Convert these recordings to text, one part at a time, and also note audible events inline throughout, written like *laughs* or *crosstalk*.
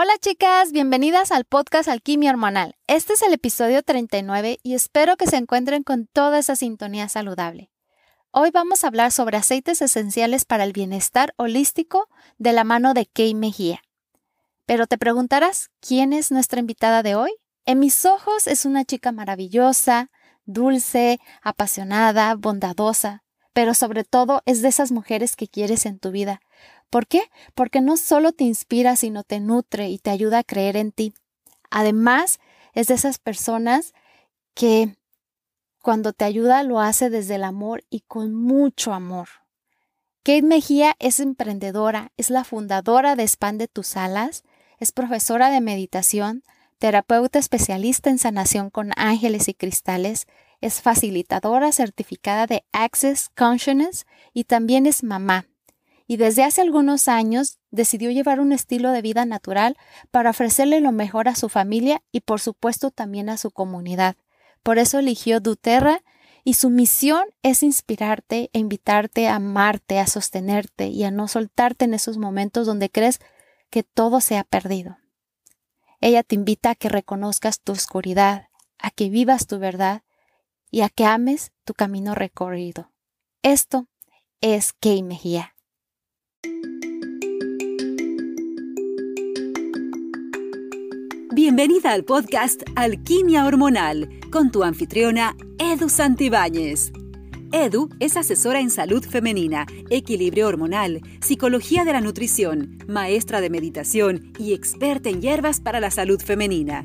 Hola chicas, bienvenidas al podcast Alquimia Hormonal. Este es el episodio 39 y espero que se encuentren con toda esa sintonía saludable. Hoy vamos a hablar sobre aceites esenciales para el bienestar holístico de la mano de Kay Mejía. Pero te preguntarás, ¿quién es nuestra invitada de hoy? En mis ojos es una chica maravillosa, dulce, apasionada, bondadosa, pero sobre todo es de esas mujeres que quieres en tu vida, ¿Por qué? Porque no solo te inspira, sino te nutre y te ayuda a creer en ti. Además, es de esas personas que cuando te ayuda lo hace desde el amor y con mucho amor. Kate Mejía es emprendedora, es la fundadora de Expande tus alas, es profesora de meditación, terapeuta especialista en sanación con ángeles y cristales, es facilitadora certificada de Access Consciousness y también es mamá y desde hace algunos años decidió llevar un estilo de vida natural para ofrecerle lo mejor a su familia y por supuesto también a su comunidad. Por eso eligió Duterra y su misión es inspirarte e invitarte a amarte, a sostenerte y a no soltarte en esos momentos donde crees que todo se ha perdido. Ella te invita a que reconozcas tu oscuridad, a que vivas tu verdad y a que ames tu camino recorrido. Esto es Kei Mejía. Bienvenida al podcast Alquimia Hormonal con tu anfitriona Edu Santibáñez. Edu es asesora en salud femenina, equilibrio hormonal, psicología de la nutrición, maestra de meditación y experta en hierbas para la salud femenina.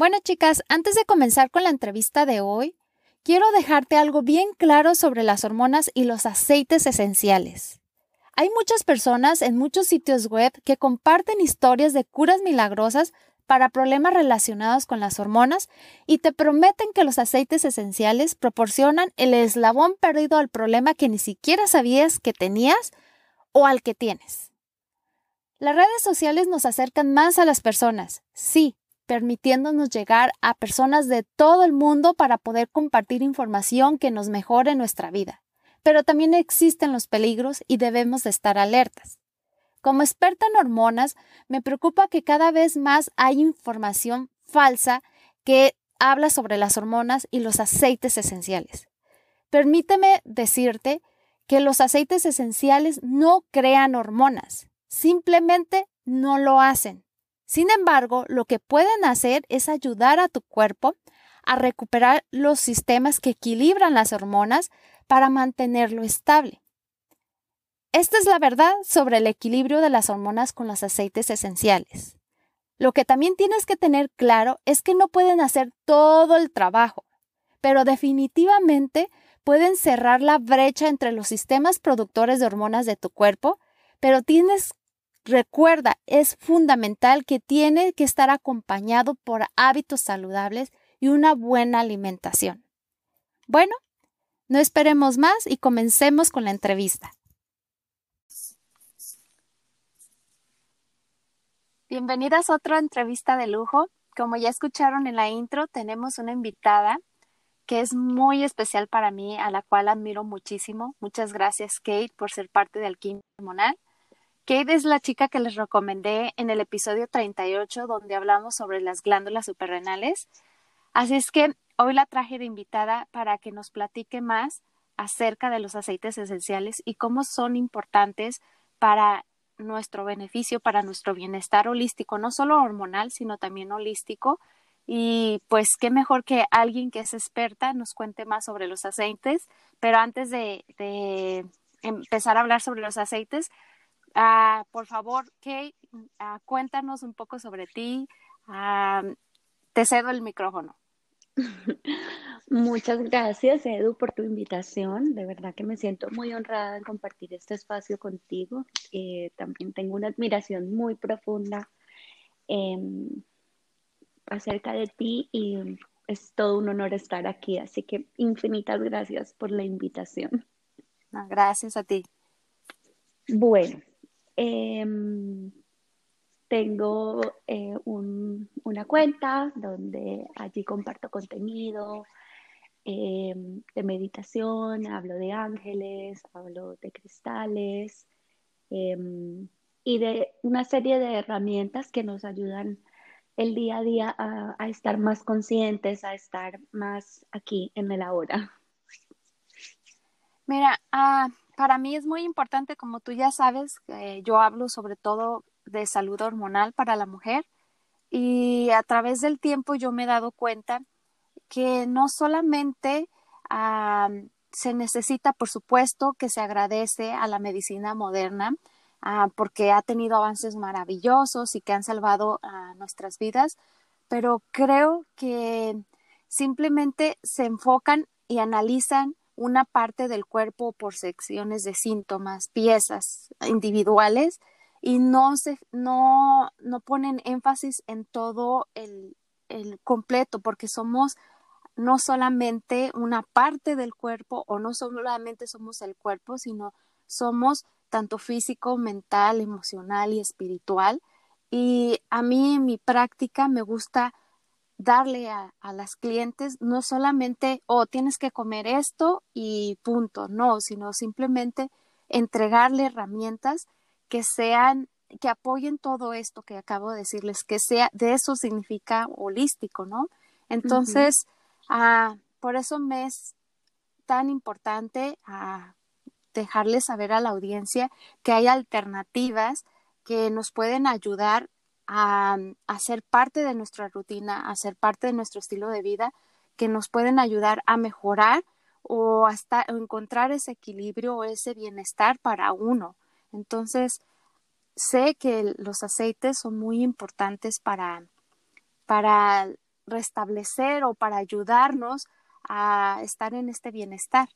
Bueno chicas, antes de comenzar con la entrevista de hoy, quiero dejarte algo bien claro sobre las hormonas y los aceites esenciales. Hay muchas personas en muchos sitios web que comparten historias de curas milagrosas para problemas relacionados con las hormonas y te prometen que los aceites esenciales proporcionan el eslabón perdido al problema que ni siquiera sabías que tenías o al que tienes. Las redes sociales nos acercan más a las personas, sí, permitiéndonos llegar a personas de todo el mundo para poder compartir información que nos mejore nuestra vida. Pero también existen los peligros y debemos de estar alertas. Como experta en hormonas, me preocupa que cada vez más hay información falsa que habla sobre las hormonas y los aceites esenciales. Permíteme decirte que los aceites esenciales no crean hormonas, simplemente no lo hacen. Sin embargo, lo que pueden hacer es ayudar a tu cuerpo a recuperar los sistemas que equilibran las hormonas para mantenerlo estable. Esta es la verdad sobre el equilibrio de las hormonas con los aceites esenciales. Lo que también tienes que tener claro es que no pueden hacer todo el trabajo, pero definitivamente pueden cerrar la brecha entre los sistemas productores de hormonas de tu cuerpo, pero tienes, recuerda, es fundamental que tiene que estar acompañado por hábitos saludables y una buena alimentación. Bueno, no esperemos más y comencemos con la entrevista. Bienvenidas a otra entrevista de lujo. Como ya escucharon en la intro, tenemos una invitada que es muy especial para mí, a la cual admiro muchísimo. Muchas gracias, Kate, por ser parte de Alquimia Hormonal. Kate es la chica que les recomendé en el episodio 38, donde hablamos sobre las glándulas suprarrenales. Así es que hoy la traje de invitada para que nos platique más acerca de los aceites esenciales y cómo son importantes para nuestro beneficio para nuestro bienestar holístico, no solo hormonal, sino también holístico. Y pues qué mejor que alguien que es experta nos cuente más sobre los aceites. Pero antes de, empezar a hablar sobre los aceites, ah, por favor, Kate, ah, cuéntanos un poco sobre ti. Ah, te cedo el micrófono. *laughs* Muchas gracias, Edu, por tu invitación. De verdad que me siento muy honrada en compartir este espacio contigo. Eh, también tengo una admiración muy profunda em, acerca de ti y es todo un honor estar aquí. Así que infinitas gracias por la invitación. gracias a ti. Bueno, em, tengo eh, una cuenta donde allí comparto contenido em, de meditación, hablo de ángeles, hablo de cristales em, y de una serie de herramientas que nos ayudan el día a día a, estar más conscientes, a estar más aquí en el ahora. Mira, ah, para mí es muy importante, como tú ya sabes, yo hablo sobre todo de salud hormonal para la mujer y a través del tiempo yo me he dado cuenta que no solamente se necesita, por supuesto, que se agradece a la medicina moderna ah, porque ha tenido avances maravillosos y que han salvado nuestras vidas, pero creo que simplemente se enfocan y analizan una parte del cuerpo por secciones de síntomas, piezas individuales y no, se, no, no ponen énfasis en todo el, el completo, porque somos no solamente una parte del cuerpo o no solamente somos el cuerpo, sino somos tanto físico, mental, emocional y espiritual. Y a mí en mi práctica me gusta darle a, a, las clientes no solamente, oh, tienes que comer esto y punto, no, sino simplemente entregarle herramientas que sean, que apoyen todo esto que acabo de decirles, que sea, de eso significa holístico, ¿no? Entonces, ah, por eso me es tan importante ah, dejarles saber a la audiencia que hay alternativas que nos pueden ayudar a, a, ser parte de nuestra rutina, a ser parte de nuestro estilo de vida, que nos pueden ayudar a mejorar o hasta encontrar ese equilibrio o ese bienestar para uno. Entonces, sé que los aceites son muy importantes para, para restablecer o para ayudarnos a estar en este bienestar.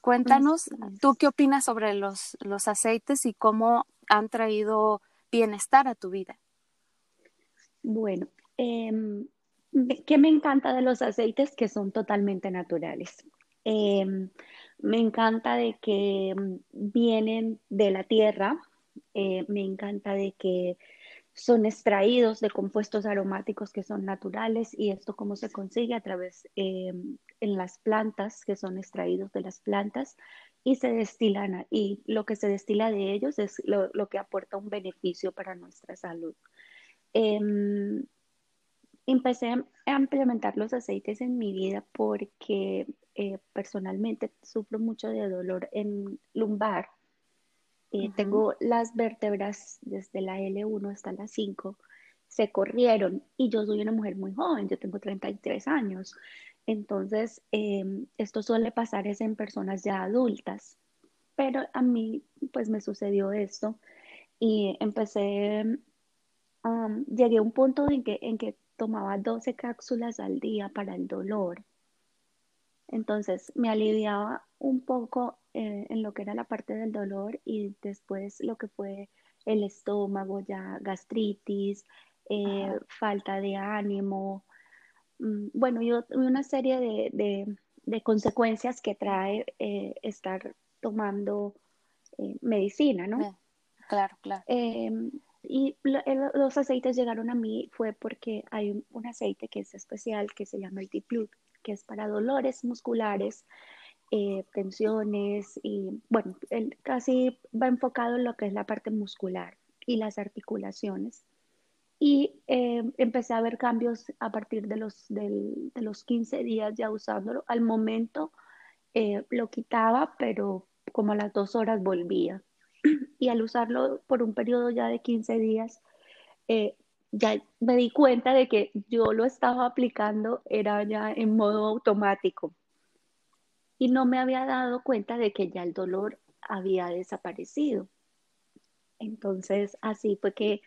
Cuéntanos, ¿tú qué opinas sobre los, los aceites y cómo han traído bienestar a tu vida? Bueno, eh, ¿qué me encanta de los aceites? Que son totalmente naturales. Em, me encanta de que mm, vienen de la tierra, eh, me encanta de que son extraídos de compuestos aromáticos que son naturales y esto cómo se consigue a través em, en las plantas que son extraídos de las plantas y se destilan y lo que se destila de ellos es lo, que aporta un beneficio para nuestra salud. Em, empecé a implementar los aceites en mi vida porque eh, personalmente sufro mucho de dolor en lumbar. Eh, tengo las vértebras desde la L1 hasta la 5, se corrieron y yo soy una mujer muy joven, yo tengo 33 años. Entonces, em, esto suele pasar es en personas ya adultas, pero a mí pues me sucedió esto y empecé, llegué a un punto en que, en que tomaba 12 cápsulas al día para el dolor entonces me aliviaba un poco eh, en lo que era la parte del dolor y después lo que fue el estómago, ya gastritis, eh, falta de ánimo, mm, bueno, y una serie de, consecuencias que trae eh, estar tomando medicina, ¿no? Claro, claro. Y los aceites llegaron a mí fue porque hay un, aceite que es especial que se llama el Diplut que es para dolores musculares, eh, tensiones y bueno, él casi va enfocado en lo que es la parte muscular y las articulaciones. Y eh, empecé a ver cambios a partir de los, de los 15 días ya usándolo. Al momento eh, lo quitaba, pero como a las dos horas volvía. *clears throat* Y al usarlo por un periodo ya de 15 días, ya me di cuenta de que yo lo estaba aplicando, era ya en modo automático. Y no me había dado cuenta de que ya el dolor había desaparecido. Entonces, así fue que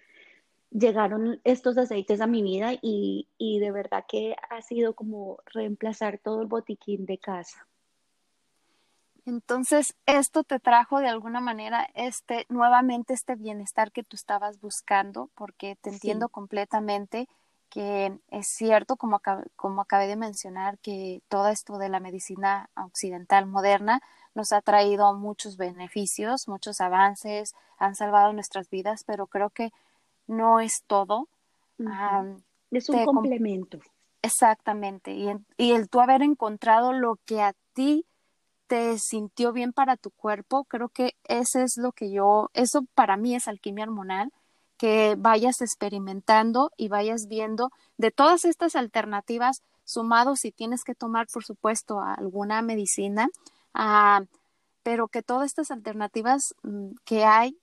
llegaron estos aceites a mi vida y, y de verdad que ha sido como reemplazar todo el botiquín de casa. Entonces, esto te trajo de alguna manera este nuevamente este bienestar que tú estabas buscando, porque te entiendo completamente que es cierto, como, como acabé de mencionar, que todo esto de la medicina occidental moderna nos ha traído muchos beneficios, muchos avances, han salvado nuestras vidas, pero creo que no es todo. es un complemento. Exactamente. Y, y el tú haber encontrado lo que a ti te sintió bien para tu cuerpo, creo que ese es lo que yo, eso para mí es alquimia hormonal, que vayas experimentando y vayas viendo de todas estas alternativas, sumado si tienes que tomar, por supuesto, alguna medicina, ah, pero que todas estas alternativas mm, que hay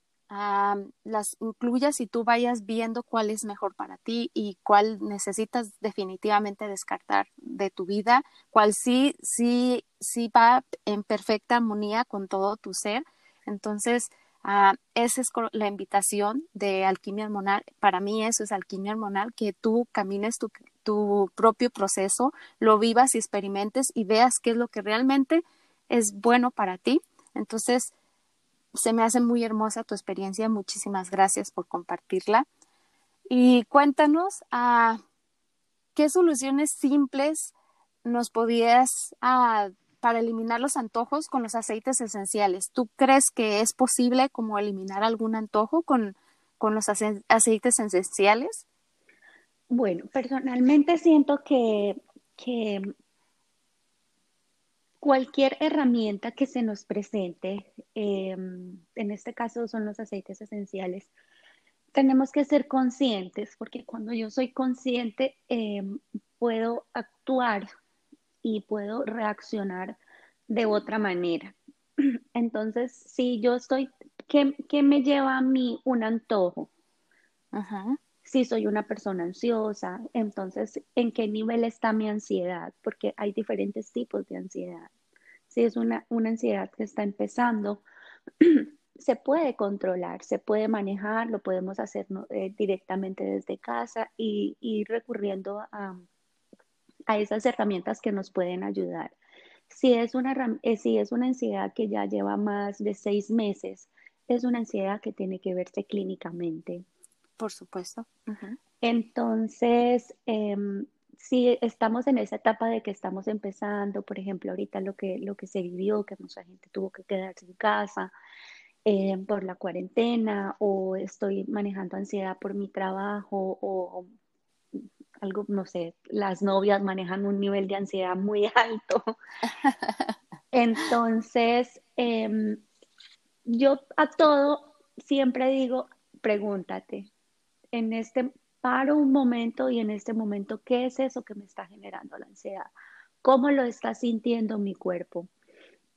las incluyas y tú vayas viendo cuál es mejor para ti y cuál necesitas definitivamente descartar de tu vida, cuál sí, sí, sí va en perfecta armonía con todo tu ser. Entonces, ah, esa es la invitación de alquimia hormonal. Para mí eso es alquimia hormonal, que tú camines tu, tu propio proceso, lo vivas y experimentes y veas qué es lo que realmente es bueno para ti. Entonces, se me hace muy hermosa tu experiencia. Muchísimas gracias por compartirla. Y cuéntanos ah, qué soluciones simples nos podías ah, para eliminar los antojos con los aceites esenciales. ¿Tú crees que es posible como eliminar algún antojo con, con los aceites esenciales? Bueno, personalmente siento que, que cualquier herramienta que se nos presente, em, en este caso son los aceites esenciales, tenemos que ser conscientes, porque cuando yo soy consciente, em, puedo actuar y puedo reaccionar de otra manera. *clears throat* Entonces, si yo estoy, ¿qué, me lleva a mí un antojo? Si soy una persona ansiosa, entonces, ¿en qué nivel está mi ansiedad? Porque hay diferentes tipos de ansiedad si es una, ansiedad que está empezando, *clears throat* se puede controlar, se puede manejar, lo podemos hacer eh, directamente desde casa y, ir recurriendo a, esas herramientas que nos pueden ayudar. Si es, una, eh, si es una ansiedad que ya lleva más de seis meses, es una ansiedad que tiene que verse clínicamente. Por supuesto. Entonces, em, si estamos en esa etapa de que estamos empezando, por ejemplo, ahorita lo que, lo que se vivió, que mucha gente tuvo que quedarse en casa eh, por la cuarentena, o estoy manejando ansiedad por mi trabajo, o, algo, no sé, las novias manejan un nivel de ansiedad muy *laughs* alto. Entonces, em, yo a todo siempre digo, pregúntate, en este paro un momento y en este momento, ¿qué es eso que me está generando la ansiedad? ¿Cómo lo está sintiendo mi cuerpo?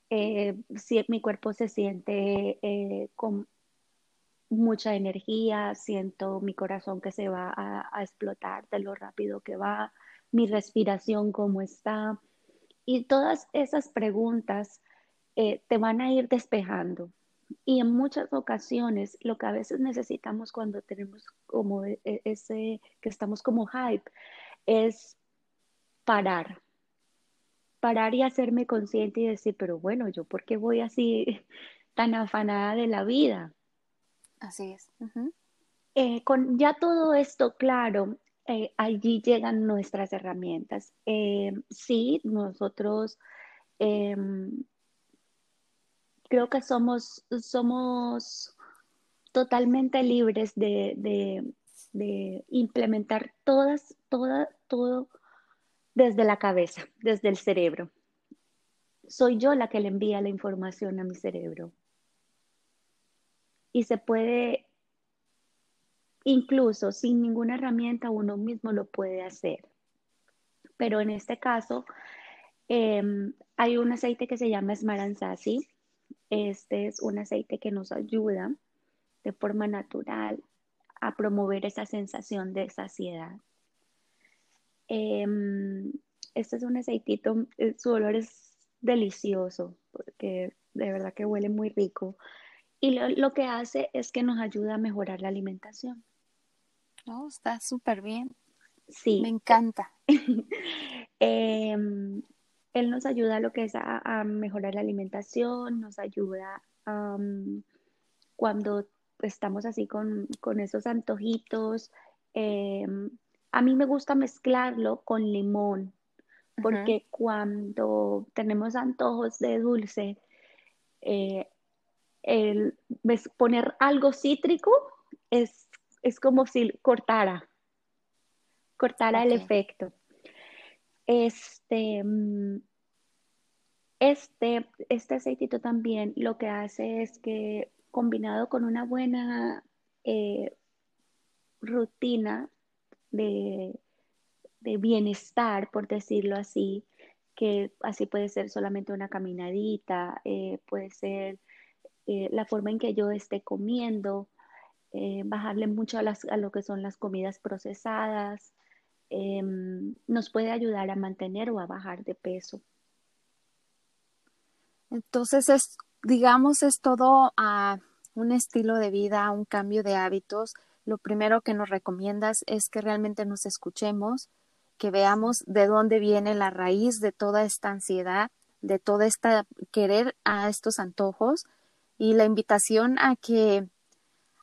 Eh, si mi cuerpo se siente eh, con mucha energía, siento mi corazón que se va a, explotar de lo rápido que va, mi respiración cómo está. Y todas esas preguntas eh, te van a ir despejando. Y en muchas ocasiones lo que a veces necesitamos cuando tenemos como e, e, ese, que estamos como hype, es parar. Parar y hacerme consciente y decir, pero bueno, yo por qué voy así *laughs* tan afanada de la vida. Así es. Eh, con ya todo esto claro, eh, allí llegan nuestras herramientas. Eh, sí, nosotros em, creo que somos, somos totalmente libres de, implementar todas, toda, todo desde la cabeza, desde el cerebro. Soy yo la que le envía la información a mi cerebro. Y se puede, incluso sin ninguna herramienta, uno mismo lo puede hacer. Pero en este caso, em, hay un aceite que se llama Smaranzasi, este es un aceite que nos ayuda de forma natural a promover esa sensación de saciedad. Em, este es un aceitito, eh, su olor es delicioso porque de verdad que huele muy rico. Y lo, que hace es que nos ayuda a mejorar la alimentación. Oh, está súper bien. Sí. Me encanta. *laughs* Em, él nos ayuda a lo que es a, mejorar la alimentación, nos ayuda cuando estamos así con, esos antojitos, em, a mí me gusta mezclarlo con limón, porque cuando tenemos antojos de dulce, eh, el, poner algo cítrico es, es como si cortara, cortara el efecto. Este, mm, este, este aceitito también lo que hace es que combinado con una buena eh, rutina de, bienestar, por decirlo así, que así puede ser solamente una caminadita, eh, puede ser eh, la forma en que yo esté comiendo, bajarle mucho a, las, a, lo que son las comidas procesadas, em, nos puede ayudar a mantener o a bajar de peso. Entonces es, digamos, es todo a un estilo de vida, un cambio de hábitos. Lo primero que nos recomiendas es que realmente nos escuchemos, que veamos de dónde viene la raíz de toda esta ansiedad, de toda esta querer a estos antojos y la invitación a que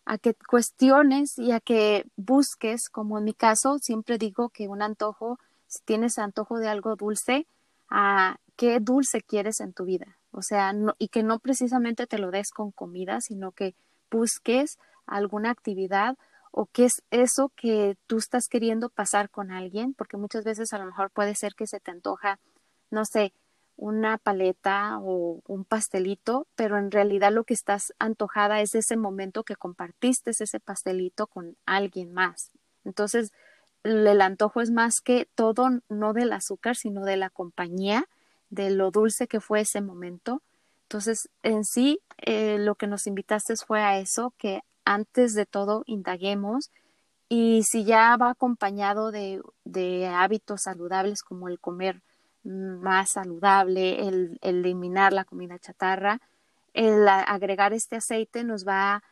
a que cuestiones y a que busques, como en mi caso, siempre digo que un antojo, si tienes antojo de algo dulce, a qué dulce quieres en tu vida, o sea, y que no precisamente te lo des con comida, sino que busques alguna actividad o qué es eso que tú estás queriendo pasar con alguien, porque muchas veces a lo mejor puede ser que se te antoja, no sé, una paleta o un pastelito, pero en realidad lo que estás antojada es ese momento que compartiste ese pastelito con alguien más. Entonces, el antojo es más que todo, no del azúcar, sino de la compañía de lo dulce que fue ese momento. Entonces, en sí, eh, lo que nos invitaste fue a eso, que antes de todo indaguemos y si ya va acompañado de, de hábitos saludables como el comer más saludable, el, eliminar la comida chatarra, el agregar este aceite nos va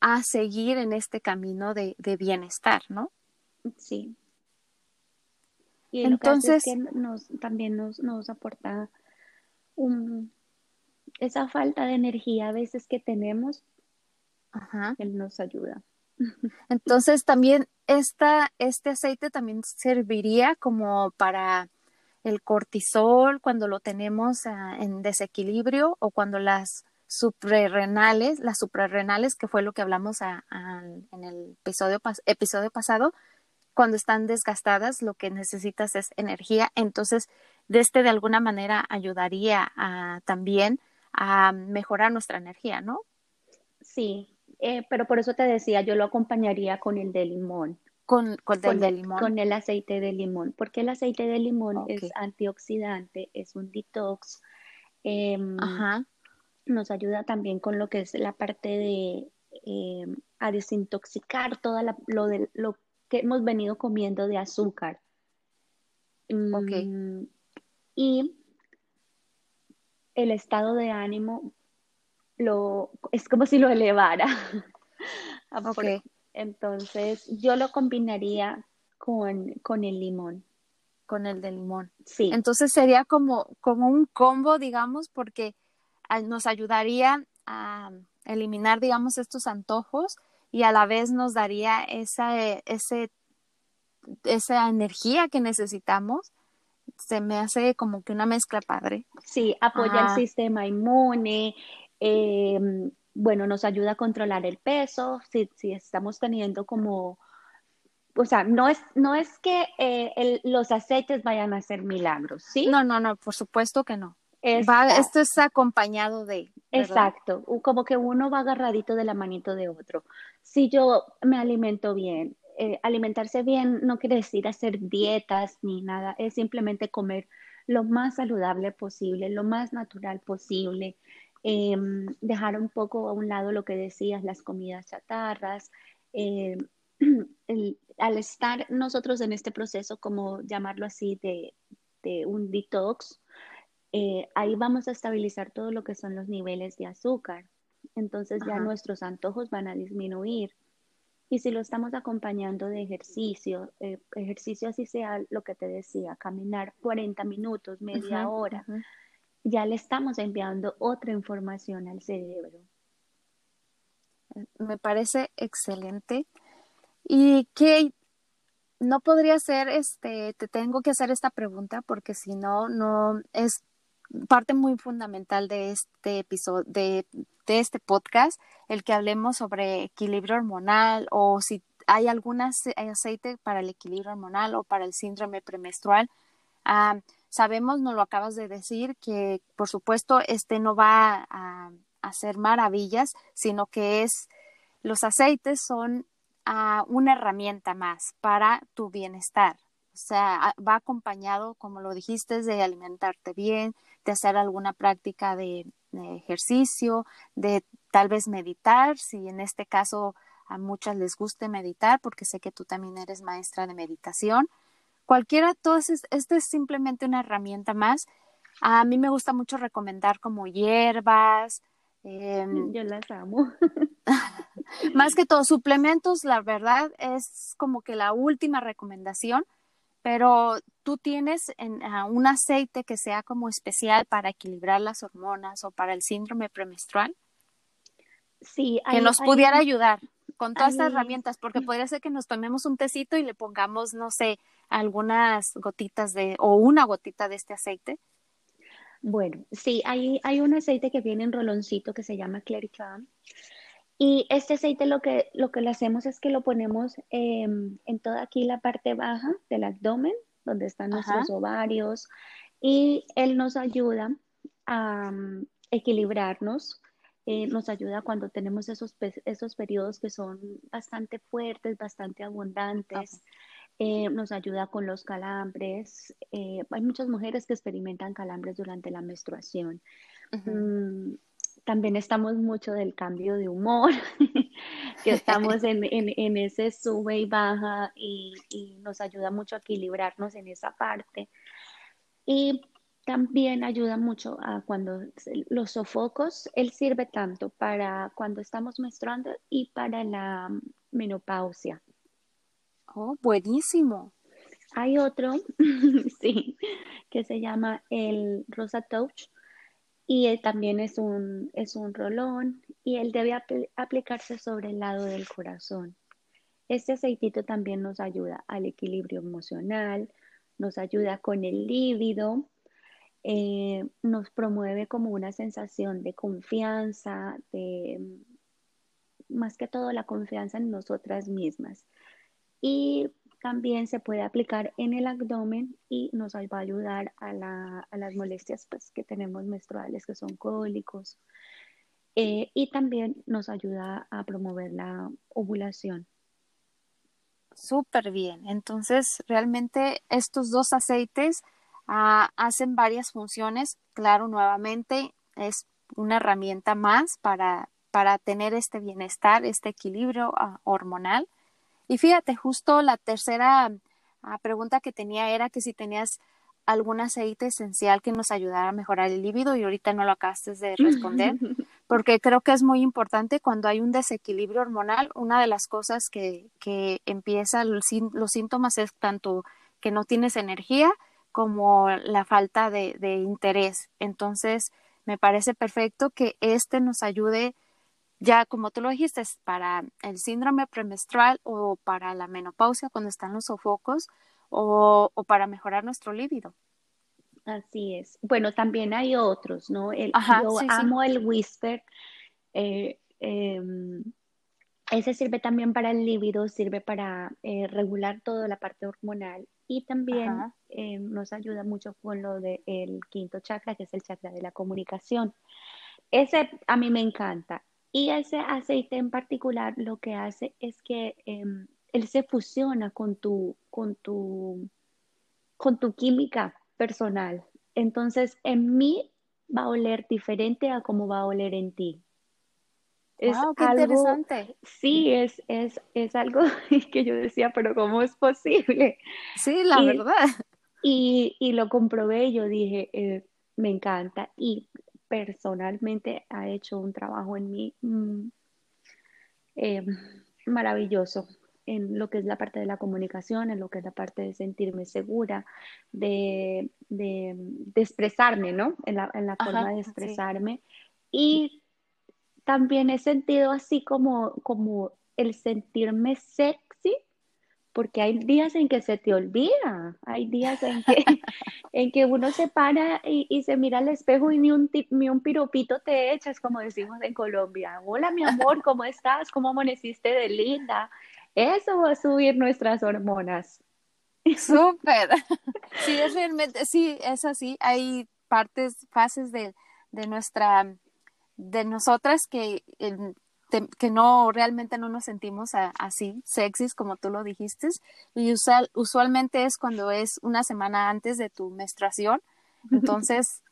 a seguir en este camino de, de bienestar, ¿no? Sí, y Entonces, que nos, también nos, nos aporta esa falta de energía a veces que tenemos, él nos ayuda. *laughs* Entonces también esta, este aceite también serviría como para el cortisol cuando lo tenemos ah, en desequilibrio o cuando las suprarrenales, las suprarrenales, que fue lo que hablamos en el episodio, episodio pasado, cuando están desgastadas, lo que necesitas es energía. Entonces, de este de alguna manera ayudaría a, también a mejorar nuestra energía, ¿no? Sí, eh, pero por eso te decía, yo lo acompañaría con el de limón. Con, con, de limón. Con el aceite de limón, porque el aceite de limón es antioxidante, es un detox. Em, nos ayuda también con lo que es la parte de em, a desintoxicar toda lo, de, lo que hemos venido comiendo de azúcar. Mm, y el estado de ánimo lo, es como si lo elevara. *laughs* okay. Entonces, yo lo combinaría con, con, el limón. Con el de limón. Sí. Entonces sería como, como un combo, digamos, porque nos ayudaría a eliminar, digamos, estos antojos y a la vez nos daría esa, eh, ese, esa energía que necesitamos. Se me hace como que una mezcla padre. Sí, apoya el sistema inmune, em, bueno, nos ayuda a controlar el peso, si, si estamos teniendo como, o sea, no es, no es que eh, los aceites vayan a hacer milagros, ¿sí? No, no, no, por supuesto que no. esto es acompañado de. Exacto, como que uno va agarradito de la manito de otro si yo me alimento bien, eh, alimentarse bien no quiere decir hacer dietas ni nada, es simplemente comer lo más saludable posible, lo más natural posible, em, dejar un poco a un lado lo que decías, las comidas chatarras. Em, *clears throat* al estar nosotros en este proceso, como llamarlo así, de, un detox, eh, ahí vamos a estabilizar todo lo que son los niveles de azúcar entonces ya nuestros antojos van a disminuir. Y si lo estamos acompañando de ejercicio, eh, ejercicio así sea lo que te decía, caminar 40 minutos, media hora, ya le estamos enviando otra información al cerebro. Me parece excelente. ¿Y qué, no podría ser, este, te tengo que hacer esta pregunta porque si no, no es parte muy fundamental de este episodio, de, de este podcast, el que hablemos sobre equilibrio hormonal o si hay algún aceite para el equilibrio hormonal o para el síndrome premenstrual. Ah, sabemos, no lo acabas de decir, que por supuesto este no va a, hacer maravillas, sino que es los aceites son ah, una herramienta más para tu bienestar. O sea, va acompañado, como lo dijiste, de alimentarte bien, de hacer alguna práctica de, ejercicio, de tal vez meditar, si en este caso a muchas les guste meditar, porque sé que tú también eres maestra de meditación. Cualquiera, entonces, esta es simplemente una herramienta más. A mí me gusta mucho recomendar como hierbas. Em, Yo las amo. *laughs* más que todo, suplementos, la verdad, es como que la última recomendación pero tú tienes ah, un aceite que sea como especial para equilibrar las hormonas o para el síndrome premenstrual. Sí, que nos pudiera ayudar con todas estas herramientas, porque podría ser que nos tomemos un tecito y le pongamos, no sé, algunas gotitas de, o una gotita de este aceite. Bueno, sí, hay, hay un aceite que viene en roloncito que se llama Claricam y este aceite lo que, lo que le hacemos es que lo ponemos em, en toda aquí la parte baja del abdomen, donde están nuestros ovarios, y él nos ayuda a mm, equilibrarnos, eh, nos ayuda cuando tenemos esos, esos periodos que son bastante fuertes, bastante abundantes. Eh, nos ayuda con los calambres. Eh, hay muchas mujeres que experimentan calambres durante la menstruación también estamos mucho del cambio de humor, *laughs* que estamos *laughs* en, ese sube y baja y, nos ayuda mucho a equilibrarnos en esa parte. Y también ayuda mucho a cuando los sofocos, él sirve tanto para cuando estamos menstruando y para la menopausia. Oh, buenísimo. Hay otro, *laughs* sí, que se llama el Rosa Touch y él también es un, es un rolón y él debe aplicarse sobre el lado del corazón. Este aceitito también nos ayuda al equilibrio emocional, nos ayuda con el líbido, eh, nos promueve como una sensación de confianza, de más que todo la confianza en nosotras mismas. Y también se puede aplicar en el abdomen y nos va a ayudar a, las molestias pues, que tenemos menstruales, que son cólicos. Eh, y también nos ayuda a promover la ovulación. Súper bien. Entonces, realmente estos dos aceites ah, hacen varias funciones. Claro, nuevamente es una herramienta más para, para tener este bienestar, este equilibrio ah, hormonal. Y fíjate, justo la tercera ah, pregunta que tenía era que si tenías algún aceite esencial que nos ayudara a mejorar el líbido y ahorita no lo acabaste de responder, *laughs* porque creo que es muy importante cuando hay un desequilibrio hormonal, una de las cosas que, que empieza los, síntomas es tanto que no tienes energía como la falta de, de interés. Entonces, me parece perfecto que este nos ayude ya como tú lo dijiste, para el síndrome premenstrual o para la menopausia cuando están los sofocos o, para mejorar nuestro líbido. Así es. Bueno, también hay otros, ¿no? El, yo amo el whisper. Eh, em, ese sirve también para el líbido, sirve para eh, regular toda la parte hormonal y también em, nos ayuda mucho con lo del quinto chakra, que es el chakra de la comunicación. Ese a mí me encanta. Y ese aceite en particular lo que hace es que em, él se fusiona con tu, con tu, con tu química personal. Entonces, en mí va a oler diferente a cómo va a oler en ti. Es wow, qué interesante. Sí, es, es, es algo *laughs* que yo decía, pero ¿cómo es posible? Sí, la verdad. Y, y, lo comprobé y yo dije, eh, me encanta. Y personalmente ha hecho un trabajo en mí mm, eh, maravilloso en lo que es la parte de la comunicación, en lo que es la parte de sentirme segura, de, expresarme, ¿no? En la, forma de expresarme. Y también he sentido así como, como el sentirme sexy porque hay días en que se te olvida, hay días en que, *laughs* en que uno se para y, se mira al espejo y ni un, ni un piropito te echas, como decimos en Colombia. Hola, mi amor, *laughs* ¿cómo estás? ¿Cómo amaneciste de linda? Eso va a subir nuestras hormonas. Súper. *laughs* Sí, es realmente, sí, es así. Hay partes, fases de, de nuestra, de nosotras que, que no, realmente no nos sentimos así, sexys, como tú lo dijiste. Y usualmente es cuando es una semana antes de tu menstruación. Entonces,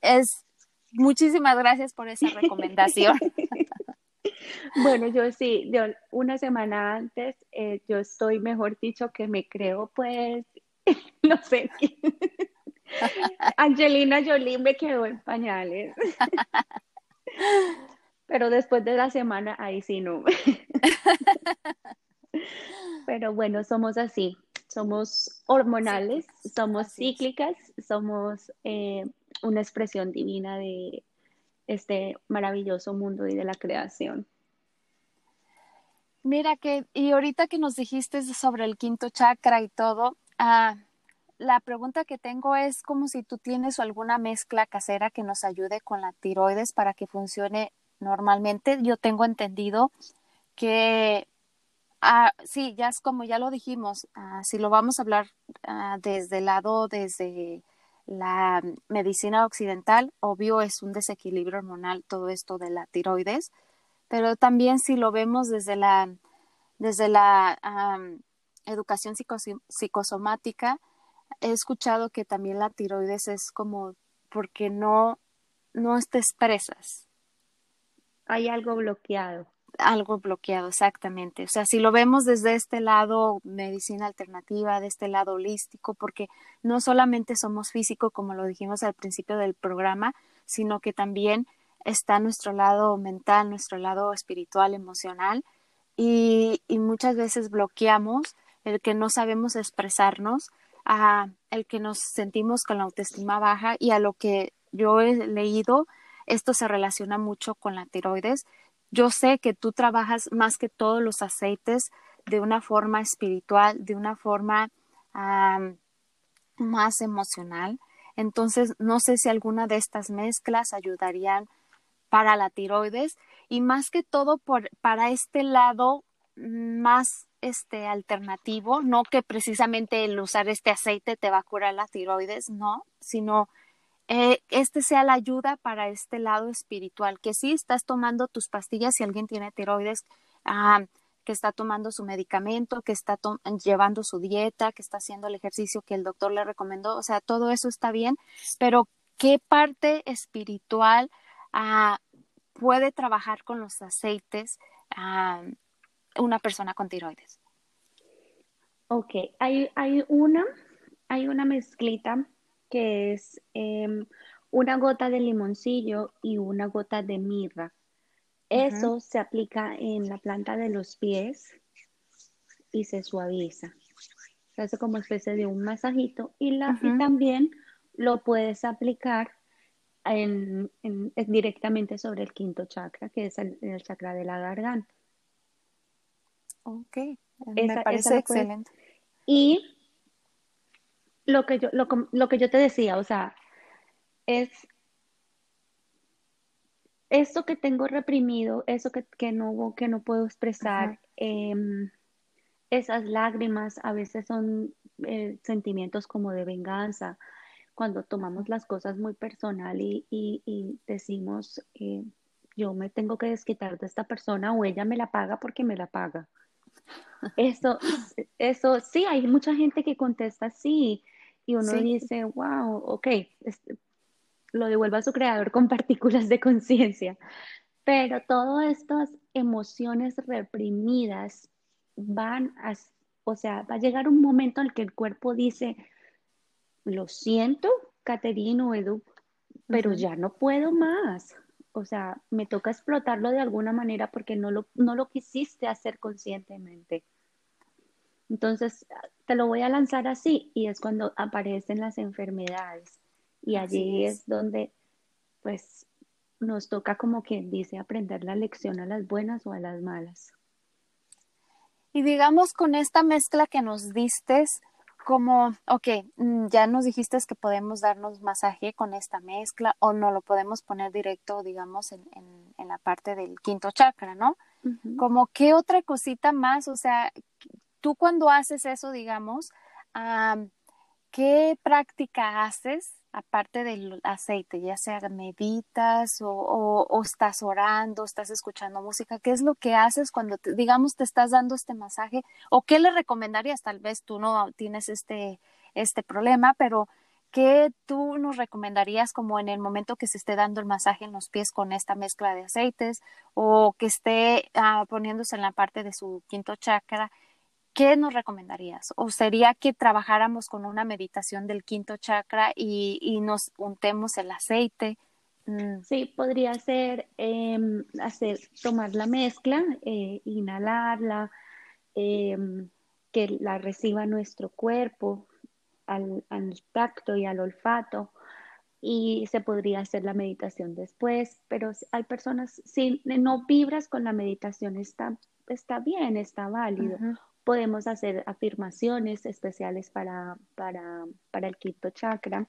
es, muchísimas gracias por esa recomendación. *laughs* *laughs* Bueno, yo sí, de una semana antes, eh, yo estoy, mejor dicho, que me creo, pues, *laughs* no sé, Angelina Jolie me quedó en pañales. Pero después de la semana, ahí sí no. *laughs* Pero bueno, somos así, somos hormonales, somos cíclicas, somos eh, una expresión divina de este maravilloso mundo y de la creación. Mira que, y ahorita que nos dijiste sobre el quinto chakra y todo, ah, la pregunta que tengo es como si tú tienes alguna mezcla casera que nos ayude con la tiroides para que funcione normalmente. Yo tengo entendido que, ah, sí, ya es como ya lo dijimos, ah, si lo vamos a hablar desde el lado, desde la medicina occidental, obvio es un desequilibrio hormonal todo esto de la tiroides, pero también si lo vemos desde la, desde la educación psicosomática, he escuchado que también la tiroides es como porque no, no te expresas. Hay algo bloqueado algo bloqueado, exactamente. O sea, si lo vemos desde este lado medicina alternativa, de este lado holístico, porque no solamente somos físico, como lo dijimos al principio del programa, sino que también está nuestro lado mental, nuestro lado espiritual, emocional, y, y muchas veces bloqueamos el que no sabemos expresarnos, a el que nos sentimos con la autoestima baja y a lo que yo he leído, esto se relaciona mucho con la tiroides yo sé que tú trabajas más que todos los aceites de una forma espiritual, de una forma más emocional. Entonces, no sé si alguna de estas mezclas ayudarían para la tiroides y más que todo por, para este lado más este alternativo, no que precisamente el usar este aceite te va a curar la tiroides, no, sino eh, este sea la ayuda para este lado espiritual, que si estás tomando tus pastillas, si alguien tiene tiroides, ah, que está tomando su medicamento, que está llevando su dieta, que está haciendo el ejercicio que el doctor le recomendó, o sea, todo eso está bien, pero ¿qué parte espiritual ah, puede trabajar con los aceites ah, una persona con tiroides? Ok, hay, hay una, hay una mezclita que es em, una gota de limoncillo y una gota de mirra. Eso se aplica en la planta de los pies y se suaviza. Se hace como especie de un masajito y, la, también lo puedes aplicar en, directamente sobre el quinto chakra, que es el, chakra de la garganta. Ok, me parece excelente. Y lo que yo, lo, que yo te decía, o sea, es esto que tengo reprimido, eso que, no, que no puedo expresar, em, esas lágrimas a veces son eh, sentimientos como de venganza, cuando tomamos las cosas muy personal y, decimos, eh, yo me tengo que desquitar de esta persona o ella me la paga porque me la paga. Eso, eso, sí, hay mucha gente que contesta así, y uno dice, wow, ok, este, lo devuelvo a su creador con *laughs* partículas de conciencia. Pero todas estas emociones reprimidas van a, o sea, va a llegar un momento en el que el cuerpo dice, lo siento, Caterino o Edu, pero ya no puedo más. O sea, me toca explotarlo de alguna manera porque no lo, no lo quisiste hacer conscientemente. Entonces, te lo voy a lanzar así y es cuando aparecen las enfermedades. Y allí es. donde, pues, nos toca como quien dice aprender la lección a las buenas o a las malas. Y digamos con esta mezcla que nos diste, como, ok, mm, ya nos dijiste que podemos darnos masaje con esta mezcla o no lo podemos poner directo, digamos, en, en, la parte del quinto chakra, ¿no? Como, ¿qué otra cosita más? O sea, tú cuando haces eso, digamos, ¿qué práctica haces aparte del aceite? Ya sea meditas o, estás orando, estás escuchando música. ¿Qué es lo que haces cuando, digamos, te estás dando este masaje? ¿O qué le recomendarías? Tal vez tú no tienes este, este problema, pero ¿qué tú nos recomendarías como en el momento que se esté dando el masaje en los pies con esta mezcla de aceites o que esté ah, poniéndose en la parte de su quinto chakra? ¿Qué nos recomendarías? ¿O sería que trabajáramos con una meditación del quinto chakra y, nos untemos el aceite? Mm. Sí, podría ser em, hacer, tomar la mezcla, eh, inhalarla, em, que la reciba nuestro cuerpo al, al, tacto y al olfato. Y se podría hacer la meditación después, pero hay personas, si no vibras con la meditación, está, está bien, está válido podemos hacer afirmaciones especiales para, para, el quinto chakra.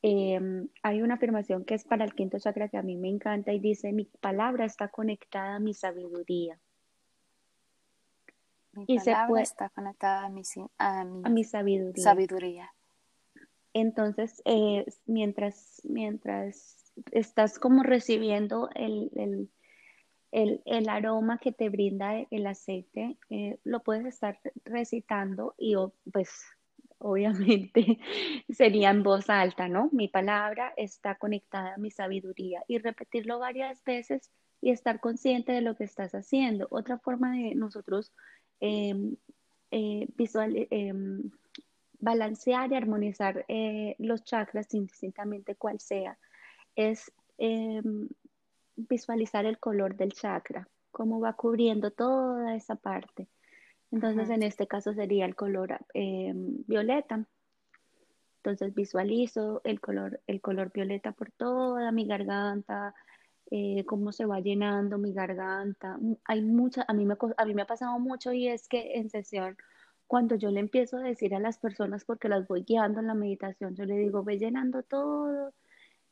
Em, hay una afirmación que es para el quinto chakra que a mí me encanta y dice, mi palabra está conectada a mi sabiduría. Mi y palabra está conectada a mi, a mi, sabiduría. sabiduría. Entonces, eh, mientras, mientras estás como recibiendo el, el, aroma que te brinda el aceite, eh, lo puedes estar recitando y pues obviamente *laughs* sería en voz alta, ¿no? Mi palabra está conectada a mi sabiduría y repetirlo varias veces y estar consciente de lo que estás haciendo. Otra forma de nosotros em, eh, visual, em, balancear y armonizar eh, los chakras, indistintamente cual sea, es em, visualizar el color del chakra, cómo va cubriendo toda esa parte. Entonces, en este caso sería el color em, violeta. Entonces visualizo el color, el color violeta por toda mi garganta, eh, cómo se va llenando mi garganta. Hay mucha, a mí, me, a mí me ha pasado mucho y es que en sesión, cuando yo le empiezo a decir a las personas, porque las voy guiando en la meditación, yo le digo, ve llenando todo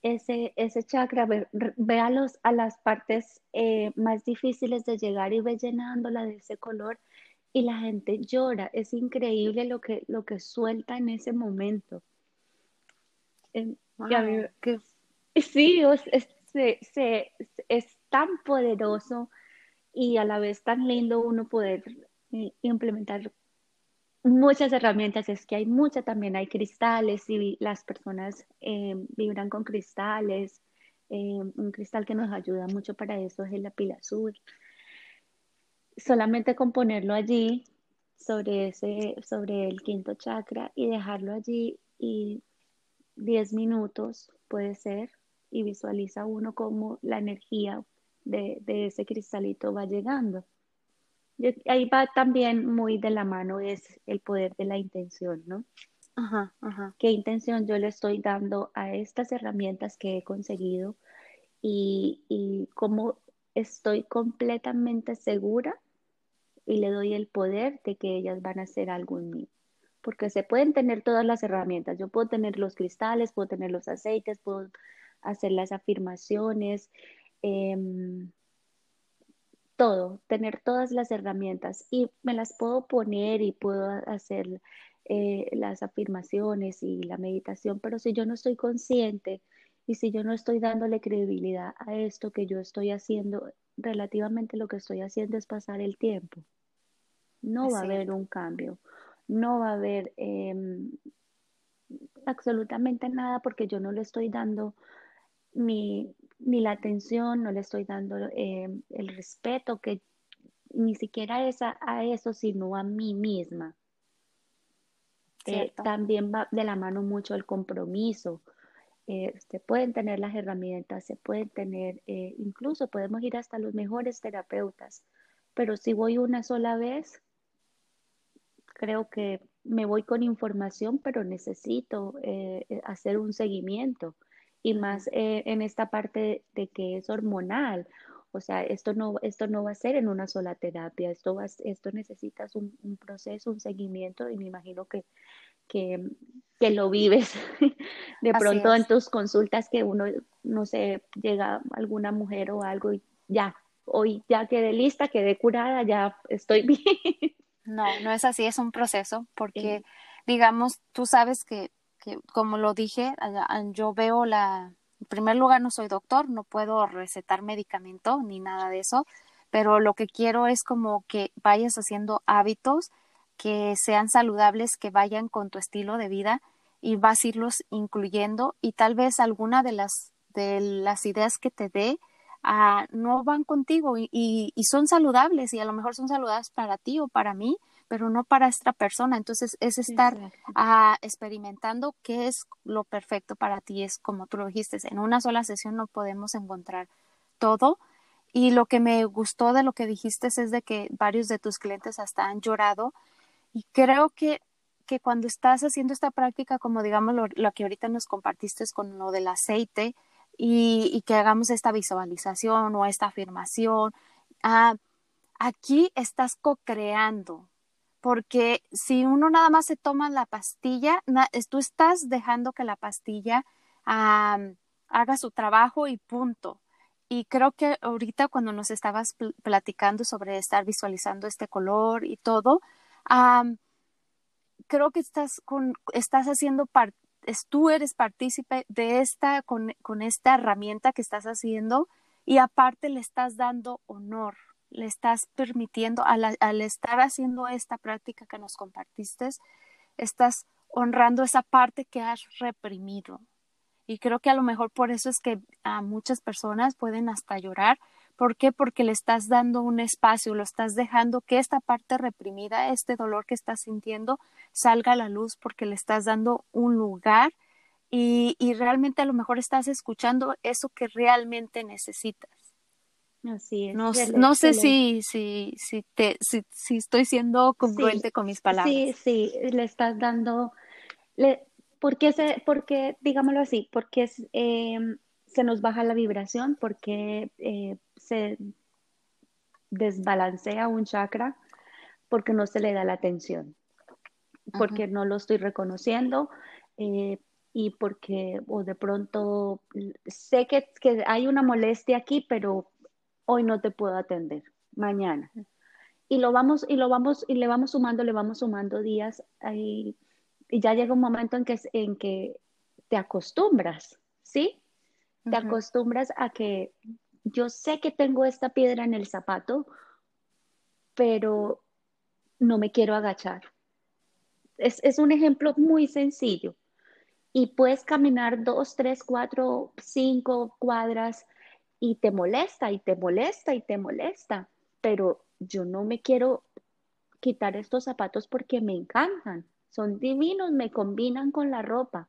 ese, ese chakra, ve, a, los, a las partes eh, más difíciles de llegar y ve llenándola de ese color y la gente llora. Es increíble lo que, lo que suelta en ese momento. sí, es, es tan poderoso y a la vez tan lindo uno poder eh, implementar muchas herramientas, es que hay mucha, también hay cristales y las personas eh, vibran con cristales. Eh, un cristal que nos ayuda mucho para eso es el lápiz azul. Solamente con ponerlo allí sobre, ese, sobre el quinto chakra y dejarlo allí y 10 minutos puede ser y visualiza uno cómo la energía de, de ese cristalito va llegando ahí va también muy de la mano es el poder de la intención, ¿no? Ajá, ajá. ¿Qué intención yo le estoy dando a estas herramientas que he conseguido y, y cómo estoy completamente segura y le doy el poder de que ellas van a hacer algo en mí? Porque se pueden tener todas las herramientas. Yo puedo tener los cristales, puedo tener los aceites, puedo hacer las afirmaciones. Eh, todo, tener todas las herramientas y me las puedo poner y puedo hacer eh, las afirmaciones y la meditación, pero si yo no estoy consciente y si yo no estoy dándole credibilidad a esto que yo estoy haciendo, relativamente lo que estoy haciendo es pasar el tiempo. No va a haber un cambio, no va a haber em, absolutamente nada porque yo no le estoy dando mi, ni la atención, no le estoy dando eh, el respeto que ni siquiera es a, eso, sino a mí misma. Eh, también va de la mano mucho el compromiso. Eh, se pueden tener las herramientas, se pueden tener, incluso podemos ir hasta los mejores terapeutas, pero si voy una sola vez, creo que me voy con información, pero necesito hacer un seguimiento y más eh, en esta parte de que es hormonal. O sea, esto no, esto no va a ser en una sola terapia, esto, va, esto necesitas un, proceso, un seguimiento y me imagino que, que, lo vives *laughs* de pronto en tus consultas que uno, no sé, llega alguna mujer o algo y ya, hoy ya quedé lista, quedé curada, ya estoy *laughs* bien. No, no es así, es un proceso porque, digamos, tú sabes que, que, como lo dije, yo veo la, en primer lugar no soy doctor, no puedo recetar medicamento ni nada de eso, pero lo que quiero es como que vayas haciendo hábitos que sean saludables, que vayan con tu estilo de vida y vas a irlos incluyendo y tal vez alguna de las de las ideas que te dé ah, no van contigo y, y, son saludables y a lo mejor son saludables para ti o para mí, pero no para esta persona. Entonces es estar ah, experimentando qué es lo perfecto para ti. Es como tú lo dijiste, en una sola sesión no podemos encontrar todo. Y lo que me gustó de lo que dijiste es de que varios de tus clientes hasta han llorado y creo que que cuando estás haciendo esta práctica, como digamos lo, lo que ahorita nos compartiste con lo del aceite, y, que hagamos esta visualización o esta afirmación. Ah, aquí estás co-creando, porque si uno nada más se toma la pastilla, tú estás dejando que la pastilla haga su trabajo y punto. Y creo que ahorita cuando nos estabas platicando sobre estar visualizando este color y todo, creo que estás, con, estás haciendo parte tú eres partícipe de esta, con, esta herramienta que estás haciendo y aparte le estás dando honor, le estás permitiendo, al, al estar haciendo esta práctica que nos compartiste, estás honrando esa parte que has reprimido. Y creo que a lo mejor por eso es que a muchas personas pueden hasta llorar ¿Por qué? Porque le estás dando un espacio, lo estás dejando que esta parte reprimida, este dolor que estás sintiendo, salga a la luz porque le estás dando un lugar y, realmente a lo mejor estás escuchando eso que realmente necesitas. Así es. No, sé si, si, si, te, si, si estoy siendo congruente con mis palabras. Sí, sí, le estás dando, le, porque, se, porque digámoslo así, porque eh, se nos baja la vibración, porque eh, se desbalancea un chakra porque no se le da la atención, porque no lo estoy reconociendo eh, y porque o de pronto sé que, que, hay una molestia aquí, pero hoy no te puedo atender, mañana. Y lo vamos, y lo vamos, y le vamos sumando, le vamos sumando días y, y ya llega un momento en que, en que te acostumbras, ¿sí? Te acostumbras a que yo sé que tengo esta piedra en el zapato, pero no me quiero agachar. Es, un ejemplo muy sencillo. Y puedes caminar dos, tres, cuatro, cinco cuadras y te molesta y te molesta y te molesta, pero yo no me quiero quitar estos zapatos porque me encantan, son divinos, me combinan con la ropa.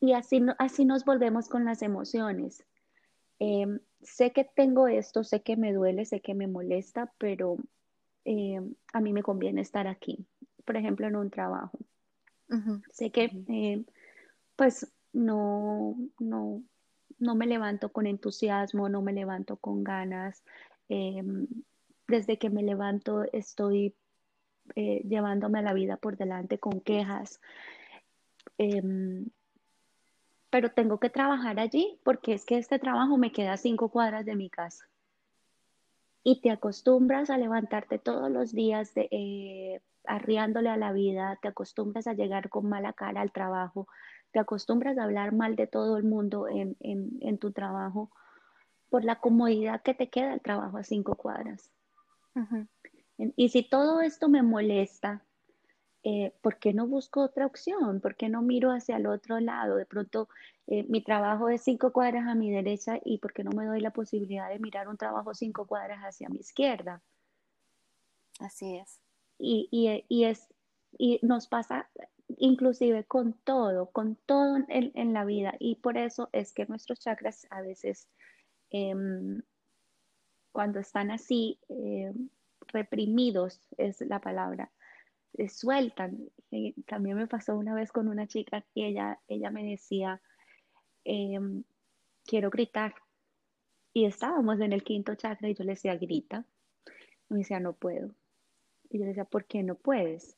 Y así, así nos volvemos con las emociones. Em, sé que tengo esto, sé que me duele, sé que me molesta, pero em, a mí me conviene estar aquí, por ejemplo, en un trabajo. Sé que em, pues no, no, no me levanto con entusiasmo, no me levanto con ganas. desde que me levanto estoy eh, llevándome a la vida por delante con quejas pero tengo que trabajar allí porque es que este trabajo me queda cinco cuadras de mi casa. Y te acostumbras a levantarte todos los días eh, arriándole a la vida, te acostumbras a llegar con mala cara al trabajo, te acostumbras a hablar mal de todo el mundo en, en, tu trabajo por la comodidad que te queda el trabajo a cinco cuadras. Y si todo esto me molesta, eh, ¿por qué no busco otra opción? ¿Por qué no miro hacia el otro lado? De pronto, eh, mi trabajo es cinco cuadras a mi derecha y ¿por qué no me doy la posibilidad de mirar un trabajo cinco cuadras hacia mi izquierda? Así es. Y, y, es, y nos pasa inclusive con todo, con todo en, la vida. Y por eso es que nuestros chakras a veces, em, cuando están así em, reprimidos, es la palabra, eh, sueltan. también me pasó una vez con una chica que ella, ella me decía, em, quiero gritar. Y estábamos en el quinto chakra y yo le decía, grita. Y me decía, no puedo. Y yo le decía, ¿por qué no puedes?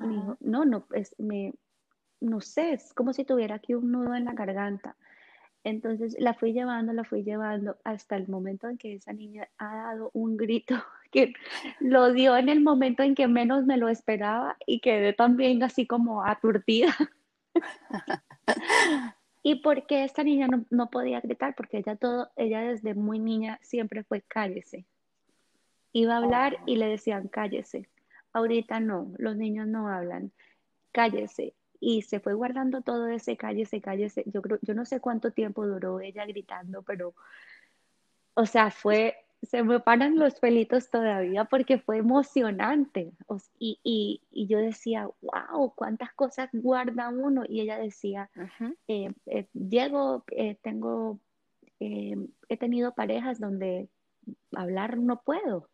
Y me dijo, no, no, es, me, no sé, es como si tuviera aquí un nudo en la garganta. Entonces la fui llevando, la fui llevando hasta el momento en que esa niña ha dado un grito *laughs* que lo dio en el momento en que menos me lo esperaba y quedé también así como aturdida. *laughs* ¿Y por qué esta niña no, no, podía gritar? Porque ella todo, ella desde muy niña siempre fue cállese. Iba a hablar y le decían cállese. Ahorita no, los niños no hablan. Cállese y se fue guardando todo ese cállese, cállese. Yo creo, yo no sé cuánto tiempo duró ella gritando, pero, o sea, fue, se me paran los pelitos todavía porque fue emocionante. y, y, y, yo decía, wow, cuántas cosas guarda uno. Y ella decía, eh, eh, Diego, eh, tengo, he tenido parejas donde hablar no puedo.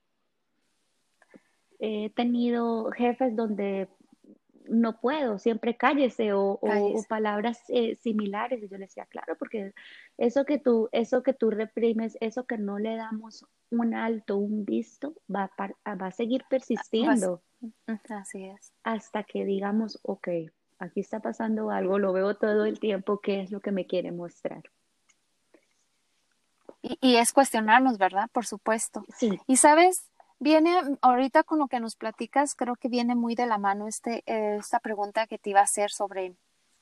He tenido jefes donde no puedo, siempre cállese o, palabras eh, similares. Y yo le decía, claro, porque eso que tú, eso que tú reprimes, eso que no le damos un alto, un visto, va a, va a seguir persistiendo. Así es. Hasta que digamos, ok, aquí está pasando algo, lo veo todo el tiempo, ¿qué es lo que me quiere mostrar? Y, y es cuestionarnos, ¿verdad? Por supuesto. Sí. Y sabes, Viene ahorita con lo que nos platicas, creo que viene muy de la mano este, esta pregunta que te iba a hacer sobre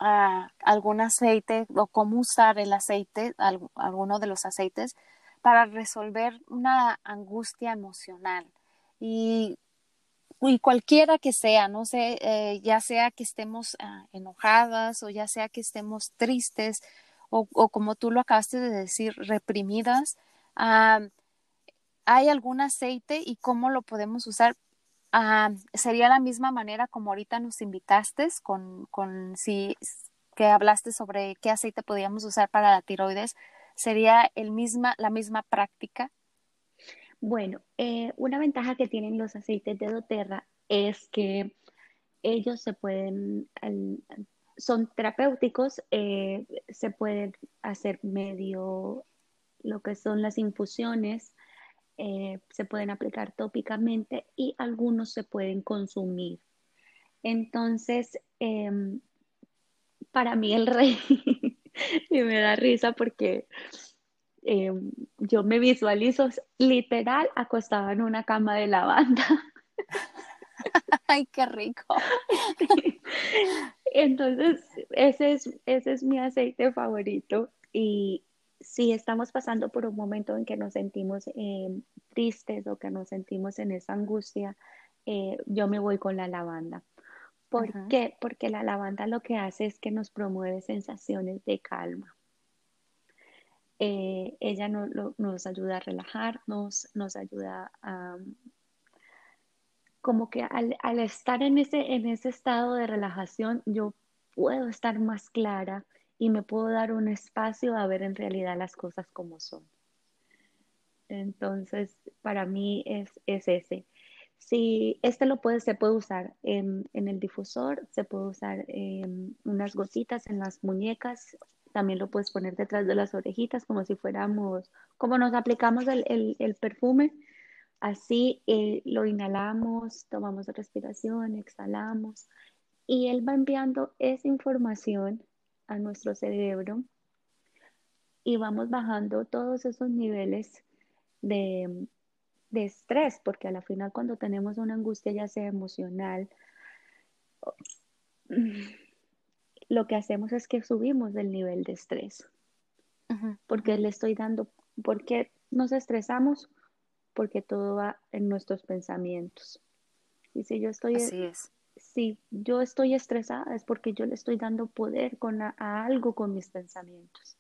uh, algún aceite o cómo usar el aceite, alguno de los aceites, para resolver una angustia emocional. Y, y cualquiera que sea, no sé, eh, ya sea que estemos uh, enojadas o ya sea que estemos tristes o, o, como tú lo acabaste de decir, reprimidas. Uh, ¿Hay algún aceite y cómo lo podemos usar? Ah, sería la misma manera como ahorita nos invitaste con, con si que hablaste sobre qué aceite podíamos usar para la tiroides. ¿Sería el misma, la misma práctica? Bueno, eh, una ventaja que tienen los aceites de doTERRA es que ellos se pueden, son terapéuticos, eh, se pueden hacer medio lo que son las infusiones eh, se pueden aplicar tópicamente y algunos se pueden consumir. Entonces, em, para mí el rey, *laughs* y me da risa porque em, yo me visualizo literal acostada en una cama de lavanda. *laughs* Ay, qué rico. *laughs* Entonces, ese es, ese es mi aceite favorito y, si estamos pasando por un momento en que nos sentimos eh, tristes o que nos sentimos en esa angustia, eh, yo me voy con la lavanda. ¿Por qué? Porque la lavanda lo que hace es que nos promueve sensaciones de calma. Eh, ella nos ayuda a relajarnos, nos ayuda a, como que al, al, estar en ese, en ese estado de relajación, yo puedo estar más clara y me puedo dar un espacio a ver en realidad las cosas como son. Entonces, para mí es, es ese. Si este lo puede, se puede usar en, en el difusor, se puede usar unas gotitas en las muñecas, también lo puedes poner detrás de las orejitas como si fuéramos, como nos aplicamos el, el, el perfume, así eh, lo inhalamos, tomamos respiración, exhalamos y él va enviando esa información a nuestro cerebro y vamos bajando todos esos niveles de, estrés, porque a la final cuando tenemos una angustia ya sea emocional, lo que hacemos es que subimos el nivel de estrés. Porque le estoy dando, ¿por qué nos estresamos? Porque todo va en nuestros pensamientos. Y si yo estoy Así es si yo estoy estresada es porque yo le estoy dando poder con a, algo con mis pensamientos.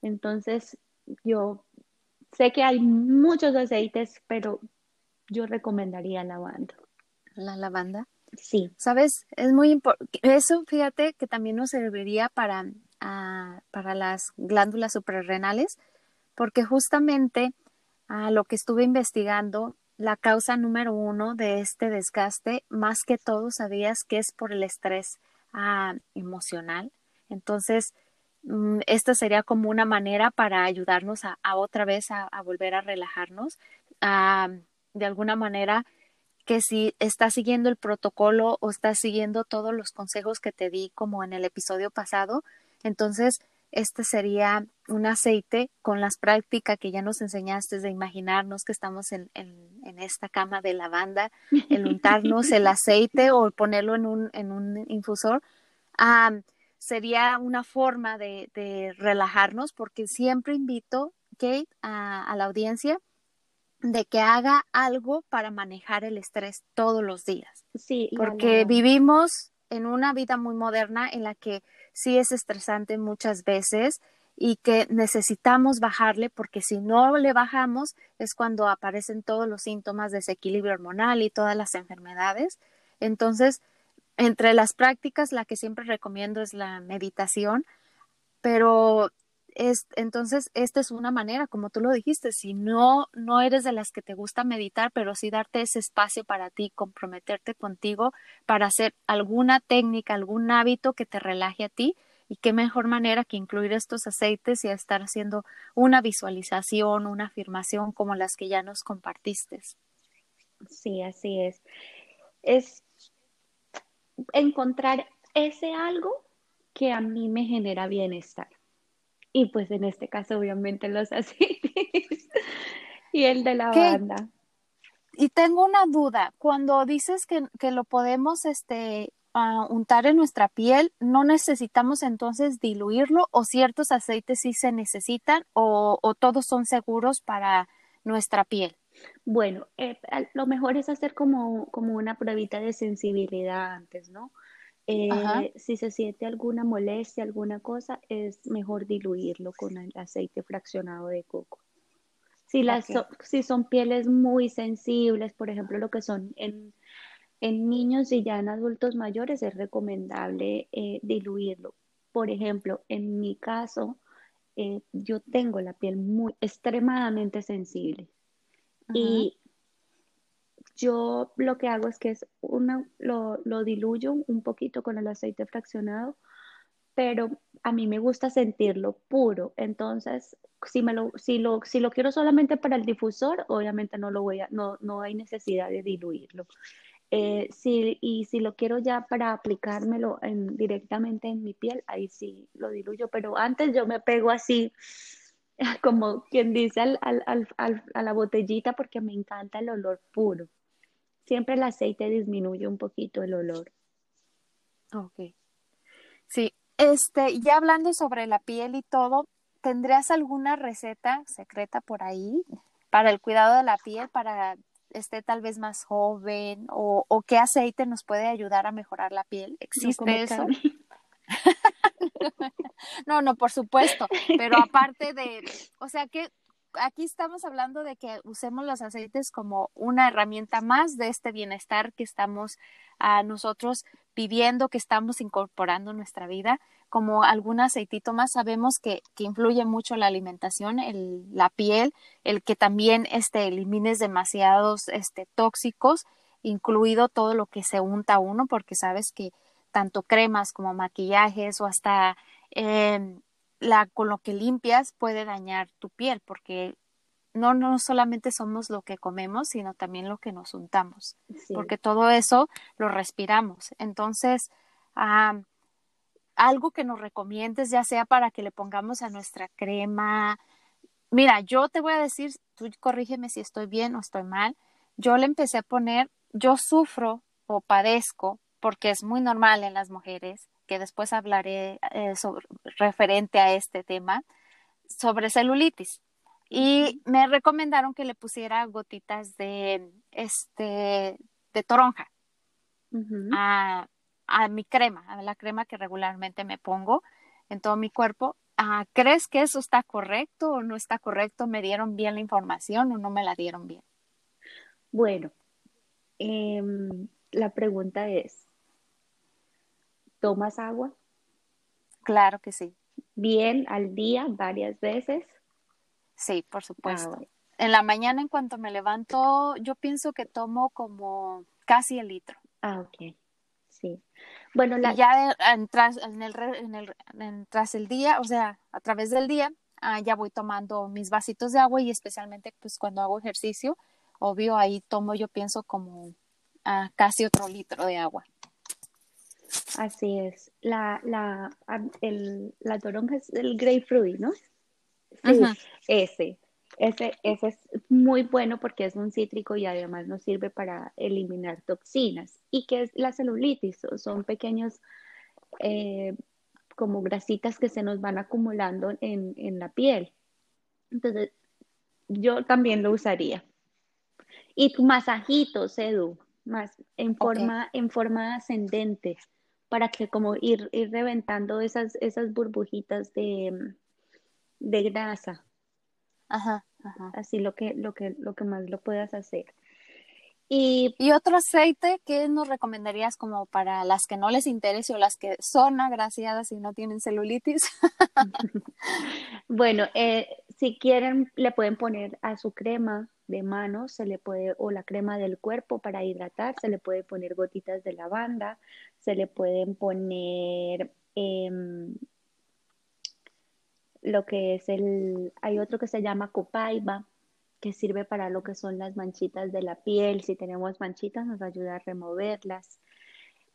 Entonces, yo sé que hay muchos aceites, pero yo recomendaría lavanda. ¿La lavanda? Sí. ¿Sabes? Es muy importante. Eso, fíjate, que también nos serviría para, ah, para las glándulas suprarrenales, porque justamente a ah, lo que estuve investigando la causa número uno de este desgaste, más que todo, sabías que es por el estrés ah, emocional. Entonces, mm, esta sería como una manera para ayudarnos a, otra vez a, volver a relajarnos. de alguna manera, que si estás siguiendo el protocolo o estás siguiendo todos los consejos que te di como en el episodio pasado, entonces este sería un aceite con las prácticas que ya nos enseñaste de imaginarnos que estamos en, en, esta cama de lavanda, el untarnos el *laughs* aceite o ponerlo en un, en un infusor. sería una forma de, de, relajarnos porque siempre invito, Kate, a, a la audiencia de que haga algo para manejar el estrés todos los días. Sí, porque vivimos en una vida muy moderna en la que sí es estresante muchas veces y que necesitamos bajarle porque si no le bajamos es cuando aparecen todos los síntomas de desequilibrio hormonal y todas las enfermedades. Entonces, entre las prácticas, la que siempre recomiendo es la meditación, pero es, entonces esta es una manera, como tú lo dijiste, si no, no eres de las que te gusta meditar, pero sí darte ese espacio para ti, comprometerte contigo para hacer alguna técnica, algún hábito que te relaje a ti, y qué mejor manera que incluir estos aceites y estar haciendo una visualización, una afirmación como las que ya nos compartiste. Sí, así es. Es encontrar ese algo que a mí me genera bienestar. Y pues en este caso, obviamente, los *laughs* aceites y el de la banda. Y tengo una duda, cuando dices que, que lo podemos este, a untar en nuestra piel, no necesitamos entonces diluirlo o ciertos aceites sí se necesitan o, todos son seguros para nuestra piel. Bueno, eh, lo mejor es hacer como, como una pruebita de sensibilidad antes, ¿no? Eh, si se siente alguna molestia, alguna cosa, es mejor diluirlo con el aceite fraccionado de coco. Si, las, si son pieles muy sensibles, por ejemplo, lo que son en en niños y ya en adultos mayores es recomendable eh, diluirlo. Por ejemplo, en mi caso, eh, yo tengo la piel muy extremadamente sensible y yo lo que hago es que es una, lo, lo, diluyo un poquito con el aceite fraccionado, pero a mí me gusta sentirlo puro. Entonces, si, me lo, si, lo, si lo quiero solamente para el difusor, obviamente no, lo voy a, no, no hay necesidad de diluirlo. Eh, y si lo quiero ya para aplicármelo directamente en mi piel, ahí sí lo diluyo, pero antes yo me pego así, *laughs* como quien dice, al, a la botellita porque me encanta el olor puro. Siempre el aceite disminuye un poquito el olor. Ok. Sí, este, ya hablando sobre la piel y todo, ¿tendrías alguna receta secreta por ahí para el cuidado de la piel, para esté tal vez más joven o, o qué aceite nos puede ayudar a mejorar la piel. ¿Existe eso? *laughs* no, no, por supuesto, pero aparte de, o sea que aquí estamos hablando de que usemos los aceites como una herramienta más de este bienestar que estamos a nosotros viviendo, que estamos incorporando en nuestra vida, como algún aceitito más. Sabemos que, que influye mucho la alimentación, la piel, el que también este, elimines demasiados este, tóxicos, incluido todo lo que se unta uno, porque sabes que tanto cremas como maquillajes o hasta eh, la, con lo que limpias puede dañar tu piel porque no, no solamente somos lo que comemos, sino también lo que nos untamos, porque todo eso lo respiramos. Entonces, algo que nos recomiendes, ya sea para que le pongamos a nuestra crema. Mira, yo te voy a decir, tú corrígeme si estoy bien o estoy mal. Yo le empecé a poner, yo sufro o padezco, porque es muy normal en las mujeres, que después hablaré eh, sobre, referente a este tema, sobre celulitis. Y me recomendaron que le pusiera gotitas de, este, de toronja a, a, mi crema, a la crema que regularmente me pongo en todo mi cuerpo. Ah, ¿Crees que eso está correcto o no está correcto? ¿Me dieron bien la información o no me la dieron bien? Bueno, em, la pregunta es, ¿Tomas agua? Claro que sí. Bien, al día, varias veces. Sí, por supuesto. Ah, en la mañana, en cuanto me levanto, yo pienso que tomo como casi el litro. Ah, ok. Sí. Bueno, la... ya tras, en el, en el, tras el día, o sea, a través del día, ah, ya voy tomando mis vasitos de agua y especialmente pues cuando hago ejercicio, obvio ahí tomo yo pienso como ah, casi otro litro de agua. Así es. La, la, el, la toronja es el grapefruit, ¿no? Sí, ese. Ese, ese es muy bueno porque es un cítrico y además nos sirve para eliminar toxinas. ¿Y qué es la celulitis? Son pequeños eh, como grasitas que se nos van acumulando en, en la piel. Entonces, yo también lo usaría. Y masajitos, Edu, más en forma, en forma ascendente, para que como ir, ir reventando esas, esas burbujitas de, de grasa. Ajá. Así lo que, lo que, lo que más lo puedas hacer. Y, y, otro aceite que nos recomendarías como para las que no les interese o las que son agraciadas y no tienen celulitis. *laughs* *laughs* bueno, eh, si quieren le pueden poner a su crema de manos, se le puede o la crema del cuerpo para hidratar, se le puede poner gotitas de lavanda, se le pueden poner em, lo que es el, hay otro que se llama copaiba, que sirve para lo que son las manchitas de la piel. Si tenemos manchitas, nos ayuda a removerlas.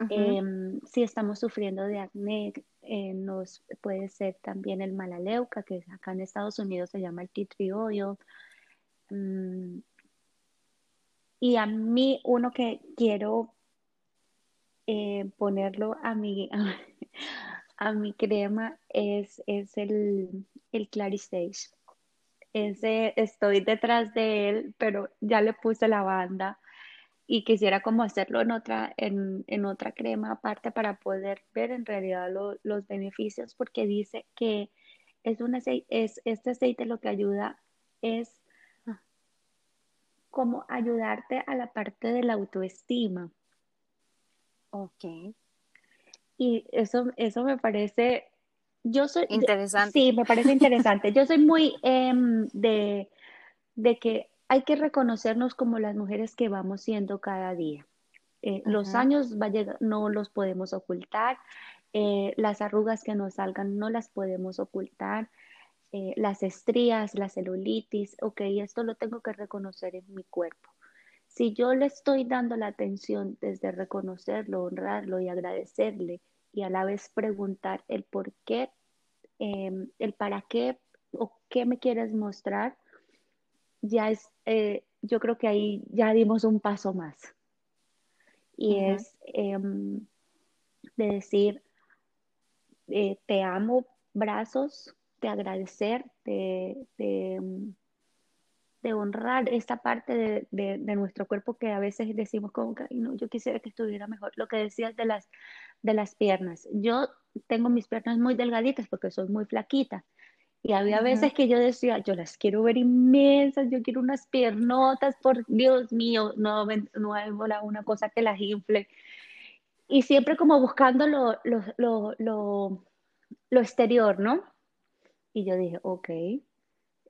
Em, si estamos sufriendo de acné, eh, nos puede ser también el malaleuca, que acá en Estados Unidos se llama el tea tree oil. Mm, y a mí, uno que quiero eh, ponerlo a mi, *laughs* a mi crema es, es el, el Claristage. Ese estoy detrás de él, pero ya le puse la banda y quisiera como hacerlo en otra, en, en otra crema aparte para poder ver en realidad los beneficios, porque dice que es un aceite, es, este aceite lo que ayuda es como ayudarte a la parte de la autoestima. Ok. Y eso, eso me parece, yo soy... Interesante. sí, me parece interesante. Yo soy muy em, de, de que hay que reconocernos como las mujeres que vamos siendo cada día. Eh, los años va no los podemos ocultar, eh, las arrugas que nos salgan no las podemos ocultar, eh, las estrías, la celulitis, ok, esto lo tengo que reconocer en mi cuerpo. Si yo le estoy dando la atención desde reconocerlo, honrarlo y agradecerle y a la vez preguntar el por qué, em, el para qué o qué me quieres mostrar, ya es, eh, yo creo que ahí ya dimos un paso más. Y es em, de decir, eh, te amo, brazos, de agradecer, de, em, de honrar esta parte de, nuestro cuerpo que a veces decimos como que no, yo quisiera que estuviera mejor. Lo que decías de las, de las piernas. Yo tengo mis piernas muy delgaditas porque soy muy flaquita. Y había veces que yo decía, yo las quiero ver inmensas, yo quiero unas piernotas, por Dios mío, no, no hay una cosa que las infle. Y siempre como buscando lo, lo, lo, lo, lo exterior, ¿no? Y yo dije, ok,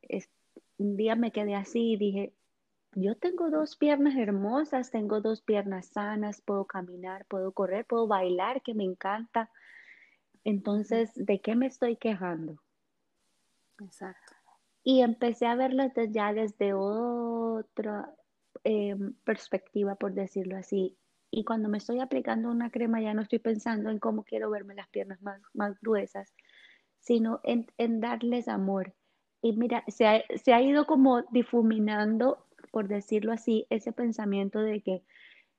es, un día me quedé así y dije, yo tengo dos piernas hermosas, tengo dos piernas sanas, puedo caminar, puedo correr, puedo bailar, que me encanta. Entonces, ¿de qué me estoy quejando? Exacto. Y empecé a verlas ya desde otra em, perspectiva, por decirlo así. Y cuando me estoy aplicando una crema, ya no estoy pensando en cómo quiero verme las piernas más, más gruesas, sino en, en darles amor y mira, se ha, se ha ido como difuminando, por decirlo así, ese pensamiento de que,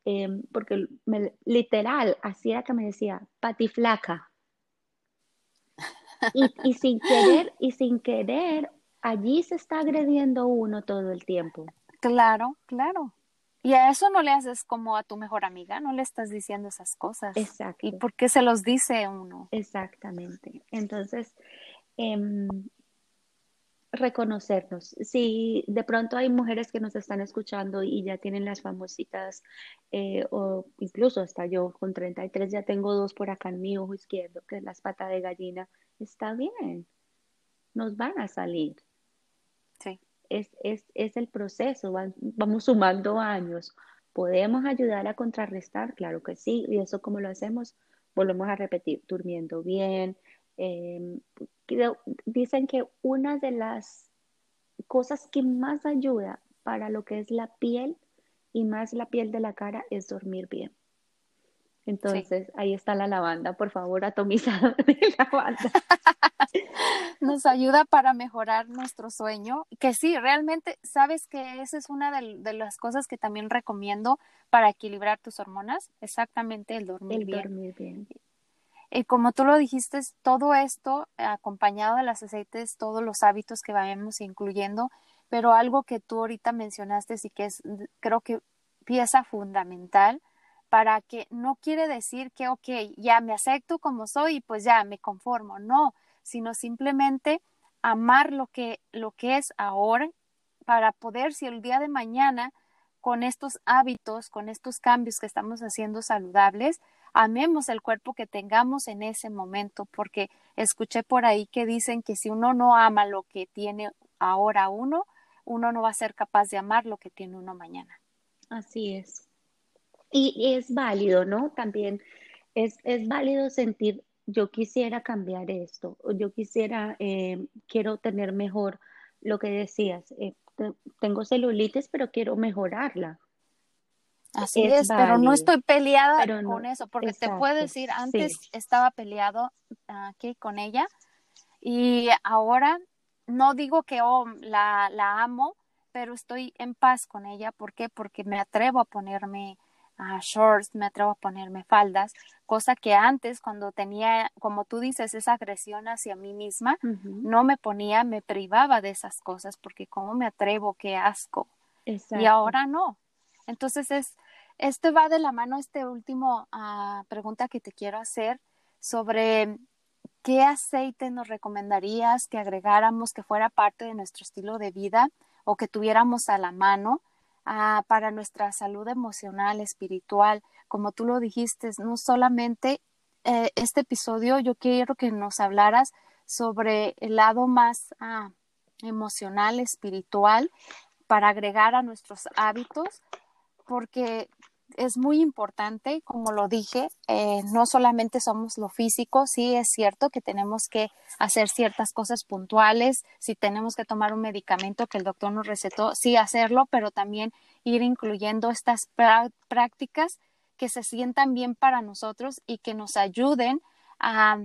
em, porque literal, así era que me decía, patiflaca. Y, y sin querer, y sin querer, allí se está agrediendo uno todo el tiempo. Claro, claro. Y a eso no le haces como a tu mejor amiga, no le estás diciendo esas cosas. Exacto. ¿Y por qué se los dice uno? Exactamente. Entonces, eh, reconocernos. Si de pronto hay mujeres que nos están escuchando y ya tienen las famositas, eh, o incluso hasta yo con 33 ya tengo dos por acá en mi ojo izquierdo, que es las patas de gallina, está bien, nos van a salir. Sí. Es, es, es el proceso, vamos sumando años, ¿Podemos ayudar a contrarrestar? Claro que sí. ¿Y eso cómo lo hacemos? Volvemos a repetir, durmiendo bien. Em, dicen que una de las cosas que más ayuda para lo que es la piel y más la piel de la cara es dormir bien. Entonces, ahí está la lavanda, por favor, atomizada de *laughs* lavanda. Nos ayuda para mejorar nuestro sueño, que sí, realmente, sabes que esa es una de, las cosas que también recomiendo para equilibrar tus hormonas, exactamente el dormir el Dormir bien. Y como tú lo dijiste, todo esto acompañado de los aceites, todos los hábitos que vayamos incluyendo, pero algo que tú ahorita mencionaste y que es, creo que pieza fundamental para que no quiere decir que, ok, ya me acepto como soy y pues ya me conformo, no, sino simplemente amar lo que, lo que es ahora para poder, si el día de mañana, con estos hábitos, con estos cambios que estamos haciendo saludables, amemos el cuerpo que tengamos en ese momento, porque escuché por ahí que dicen que si uno no ama lo que tiene ahora uno, uno no va a ser capaz de amar lo que tiene uno mañana. Así es. Y, es válido, ¿no? También es, válido sentir, yo quisiera cambiar esto, o yo quisiera, eh, quiero tener mejor lo que decías, eh, tengo celulitis, pero quiero mejorarla. Así es, pero no estoy peleada con eso, porque te puedo decir, antes estaba peleado aquí con ella y ahora no digo que oh, la, la amo, pero estoy en paz con ella. ¿Por qué? Porque me atrevo a ponerme uh, shorts, me atrevo a ponerme faldas, cosa que antes cuando tenía, como tú dices, esa agresión hacia mí misma, no me ponía, me privaba de esas cosas, porque cómo me atrevo, qué asco. Y ahora no. Entonces es, este va de la mano, este último uh, pregunta que te quiero hacer sobre qué aceite nos recomendarías que agregáramos que fuera parte de nuestro estilo de vida o que tuviéramos a la mano ah, para nuestra salud emocional, espiritual. Como tú lo dijiste, no solamente eh, este episodio, yo quiero que nos hablaras sobre el lado más ah, emocional, espiritual, para agregar a nuestros hábitos, porque es muy importante, como lo dije, eh, no solamente somos lo físico, sí es cierto que tenemos que hacer ciertas cosas puntuales, si tenemos que tomar un medicamento que el doctor nos recetó, sí hacerlo, pero también ir incluyendo estas prácticas que se sientan bien para nosotros y que nos ayuden a,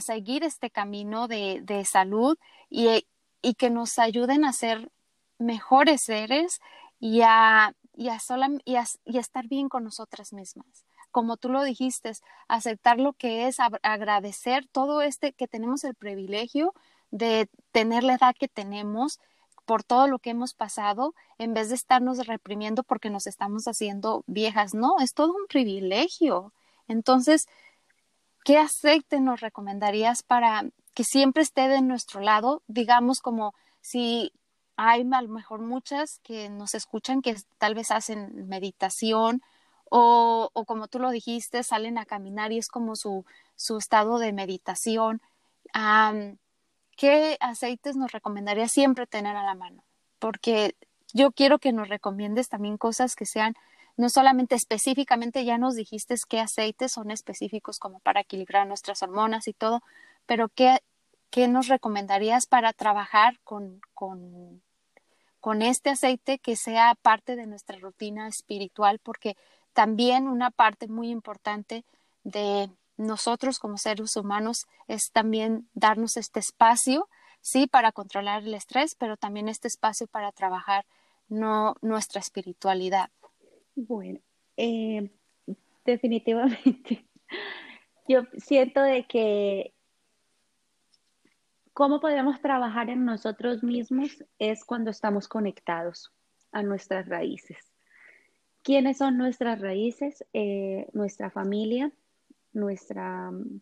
seguir este camino de, salud y, y que nos ayuden a ser mejores seres y a y a, estar bien con nosotras mismas. Como tú lo dijiste, aceptar lo que es agradecer todo este que tenemos el privilegio de tener la edad que tenemos por todo lo que hemos pasado, en vez de estarnos reprimiendo porque nos estamos haciendo viejas. No, es todo un privilegio. Entonces, ¿qué aceite nos recomendarías para que siempre esté de nuestro lado? Digamos como si hay a lo mejor muchas que nos escuchan que tal vez hacen meditación o, o, como tú lo dijiste, salen a caminar y es como su, su estado de meditación. ¿Qué aceites nos recomendaría siempre tener a la mano? Porque yo quiero que nos recomiendes también cosas que sean no solamente específicamente, ya nos dijiste qué aceites son específicos como para equilibrar nuestras hormonas y todo, pero qué, qué nos recomendarías para trabajar con, con este aceite que sea parte de nuestra rutina espiritual, porque también una parte muy importante de nosotros como seres humanos es también darnos este espacio, sí, para controlar el estrés, pero también este espacio para trabajar no, nuestra espiritualidad. Bueno, eh, definitivamente. *laughs* Yo siento de que ¿Cómo podemos trabajar en nosotros mismos? Es cuando estamos conectados a nuestras raíces. ¿Quiénes son nuestras raíces? Eh, nuestra familia, nuestra mm,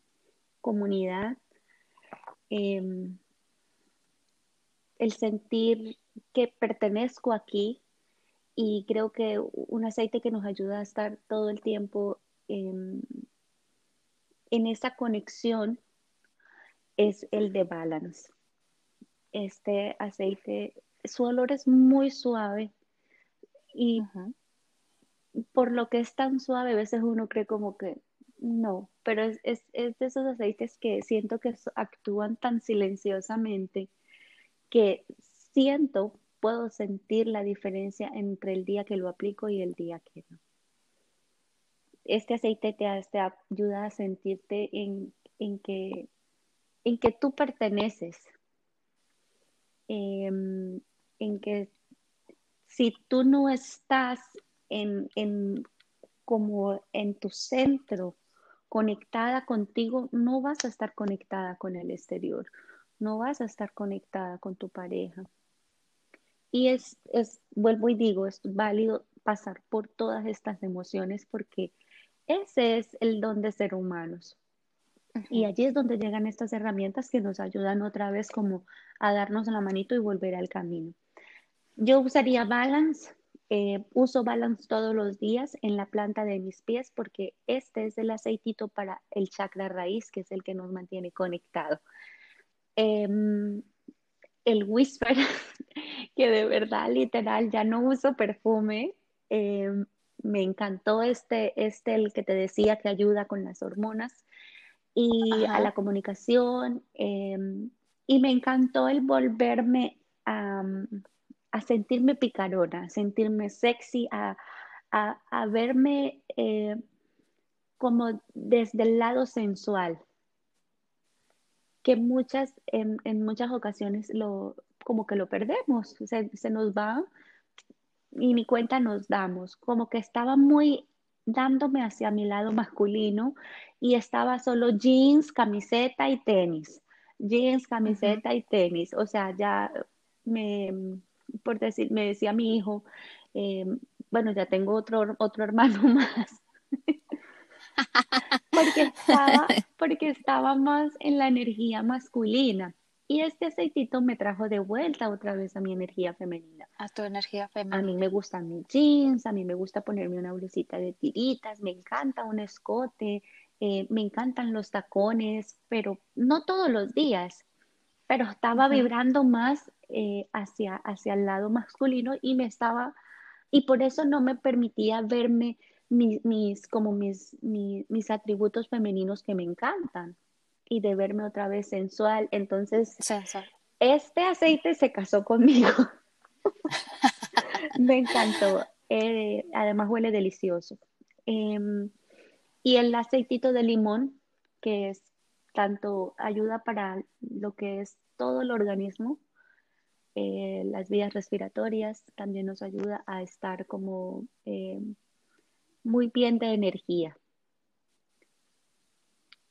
comunidad, em, el sentir que pertenezco aquí y creo que un aceite que nos ayuda a estar todo el tiempo en esa conexión es el de Balance. Este aceite, su olor es muy suave y por lo que es tan suave, a veces uno cree como que no, pero es, es, es de esos aceites que siento que actúan tan silenciosamente que siento, puedo sentir la diferencia entre el día que lo aplico y el día que no. Este aceite te, ayuda a sentirte en, en, que, en que tú perteneces, em, en que si tú no estás en, en, como en tu centro, conectada contigo, no vas a estar conectada con el exterior, no vas a estar conectada con tu pareja. Y es, es, vuelvo y digo, es válido pasar por todas estas emociones porque ese es el don de ser humanos. Y allí es donde llegan estas herramientas que nos ayudan otra vez como a darnos la manito y volver al camino. Yo usaría Balance, eh, uso Balance todos los días en la planta de mis pies porque este es el aceitito para el chakra raíz, que es el que nos mantiene conectado. Em, el Whisper, *laughs* que de verdad, literal, ya no uso perfume. Em, me encantó este, este, el que te decía que ayuda con las hormonas y a la comunicación. Em, y me encantó el volverme a, a, sentirme picarona, a sentirme sexy, a, a verme eh, como desde el lado sensual que muchas, en, en, muchas ocasiones lo, como que lo perdemos, se, se nos va y ni cuenta nos damos, como que estaba muy dándome hacia mi lado masculino y estaba solo jeans, camiseta y tenis, jeans, camiseta y tenis, o sea, ya me, por decir, me decía mi hijo, eh, bueno, ya tengo otro, otro *laughs* hermano más. Porque estaba, *laughs* porque estaba más en la energía masculina. Y este aceitito me trajo de vuelta otra vez a mi energía femenina. A tu energía femenina. A mí me gustan mis jeans, a mí me gusta ponerme una blusita de tiritas, me encanta un escote, eh, me encantan los tacones, pero no todos los días. Pero estaba vibrando más eh, hacia, hacia el lado masculino y me estaba, y por eso no me permitía verme mis, como mis, mis, atributos femeninos que me encantan y de verme otra vez sensual. Entonces, este aceite se casó conmigo. *laughs* me encantó. Eh, además huele delicioso. Em, y el aceitito de limón, que es tanto ayuda para lo que es todo el organismo, eh, las vías respiratorias, también nos ayuda a estar como em, muy bien de energía.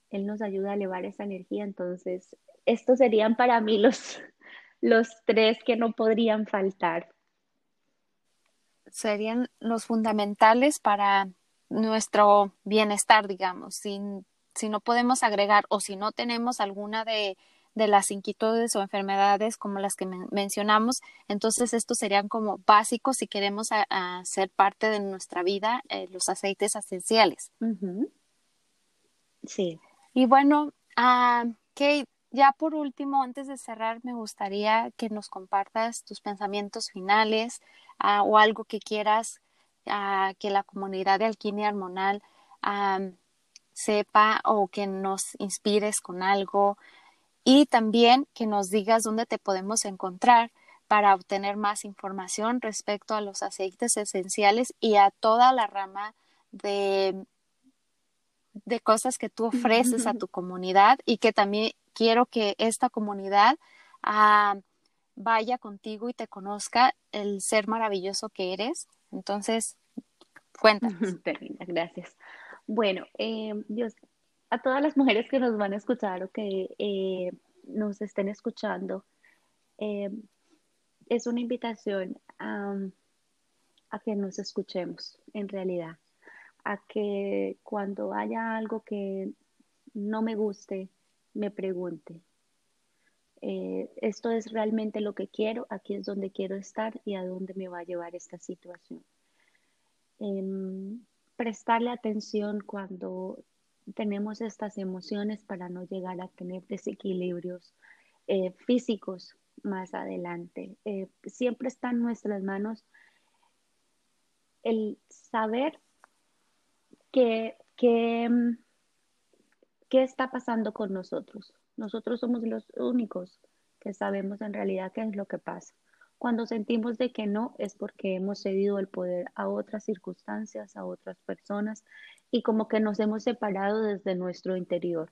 Él nos ayuda a elevar esa energía, entonces estos serían para mí los, *laughs* los tres que no podrían faltar. Serían los fundamentales para nuestro bienestar, digamos. Si, si no podemos agregar o si no tenemos alguna de de las inquietudes o enfermedades como las que mencionamos. Entonces, estos serían como básicos si queremos hacer parte de nuestra vida, eh, los aceites esenciales. Sí. Y bueno, uh, Kate, ya por último, antes de cerrar, me gustaría que nos compartas tus pensamientos finales ah, o algo que quieras ah, que la comunidad de alquimia hormonal sepa o que nos inspires con algo. Y también que nos digas dónde te podemos encontrar para obtener más información respecto a los aceites esenciales y a toda la rama de, de cosas que tú ofreces a tu comunidad y que también quiero que esta comunidad ah, vaya contigo y te conozca el ser maravilloso que eres. Entonces, cuéntanos. *laughs* Gracias. Bueno, eh, Dios, a todas las mujeres que nos van a escuchar o que eh, nos estén escuchando, eh, es una invitación a, que nos escuchemos en realidad, a que cuando haya algo que no me guste, me pregunte. Eh, esto es realmente lo que quiero, aquí es donde quiero estar y a dónde me va a llevar esta situación. Em, prestarle atención cuando tenemos estas emociones para no llegar a tener desequilibrios eh, físicos más adelante. Eh, siempre está en nuestras manos el saber que, que, mm, qué está pasando con nosotros. Nosotros somos los únicos que sabemos en realidad qué es lo que pasa. Cuando sentimos de que no, es porque hemos cedido el poder a otras circunstancias, a otras personas y como que nos hemos separado desde nuestro interior.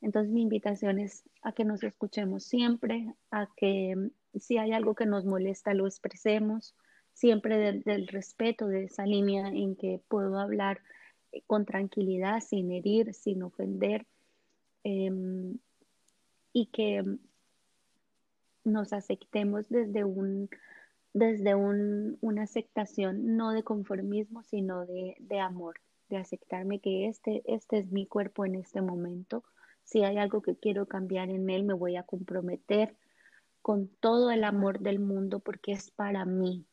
Entonces mi invitación es a que nos escuchemos siempre, a que mm, si hay algo que nos molesta lo expresemos, siempre del, respeto, de esa línea en que puedo hablar con tranquilidad, sin herir, sin ofender, em, y que nos aceptemos desde un desde un, una aceptación no de conformismo, sino de, de, amor, de aceptarme que este, este es mi cuerpo en este momento. Si hay algo que quiero cambiar en él, me voy a comprometer con todo el amor del mundo porque es para mí.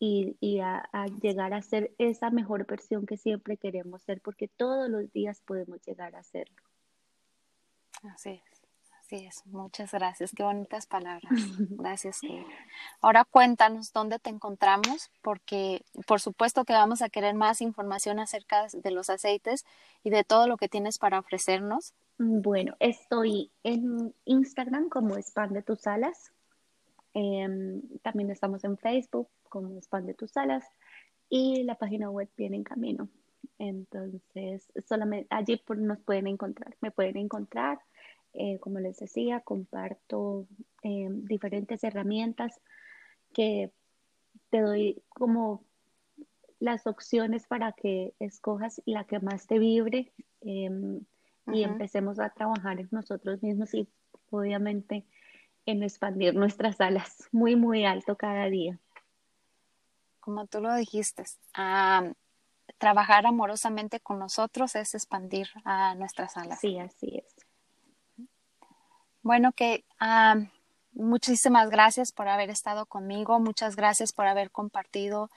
Y, y a, a llegar a ser esa mejor versión que siempre queremos ser, porque todos los días podemos llegar a serlo. Así es. Así es, muchas gracias, qué bonitas palabras. *laughs* Gracias. Ahora cuéntanos dónde te encontramos, porque por supuesto que vamos a querer más información acerca de los aceites y de todo lo que tienes para ofrecernos. Bueno, estoy en Instagram como Expande tus alas. Em, también estamos en Facebook como Expande tus alas y la página web viene en camino. Entonces, solamente allí nos pueden encontrar, me pueden encontrar eh, como les decía, comparto eh, diferentes herramientas que te doy como las opciones para que escojas la que más te vibre em, y empecemos a trabajar en nosotros mismos y obviamente en expandir nuestras alas muy, muy alto cada día. Como tú lo dijiste, trabajar amorosamente con nosotros es expandir a nuestras alas. Sí, así es. Bueno, que muchísimas gracias por haber estado conmigo, muchas gracias por haber compartido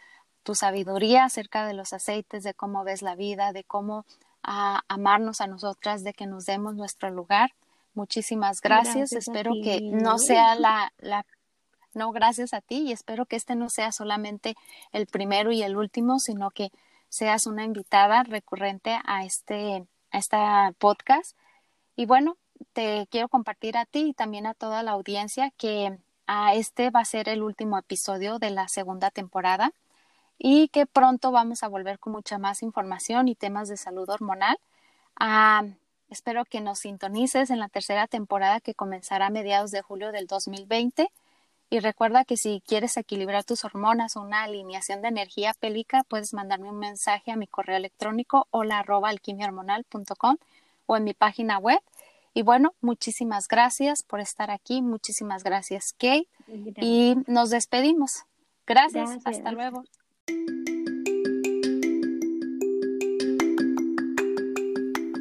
tu sabiduría acerca de los aceites, de cómo ves la vida, de cómo ah, amarnos a nosotras, de que nos demos nuestro lugar. Muchísimas gracias. espero que no sea la, la, no, gracias a ti y espero que este no sea solamente el primero y el último, sino que seas una invitada recurrente a este, a esta podcast. Y bueno, te quiero compartir a ti y también a toda la audiencia que a este va a ser el último episodio de la segunda temporada y que pronto vamos a volver con mucha más información y temas de salud hormonal. Ah, espero que nos sintonices en la tercera temporada que comenzará a mediados de julio del 2020. Y recuerda que si quieres equilibrar tus hormonas o una alineación de energía pélica, puedes mandarme un mensaje a mi correo electrónico hola alquimiahormonal.com o en mi página web y bueno, muchísimas gracias por estar aquí. Muchísimas gracias, Kate. Y nos despedimos. gracias. Hasta luego.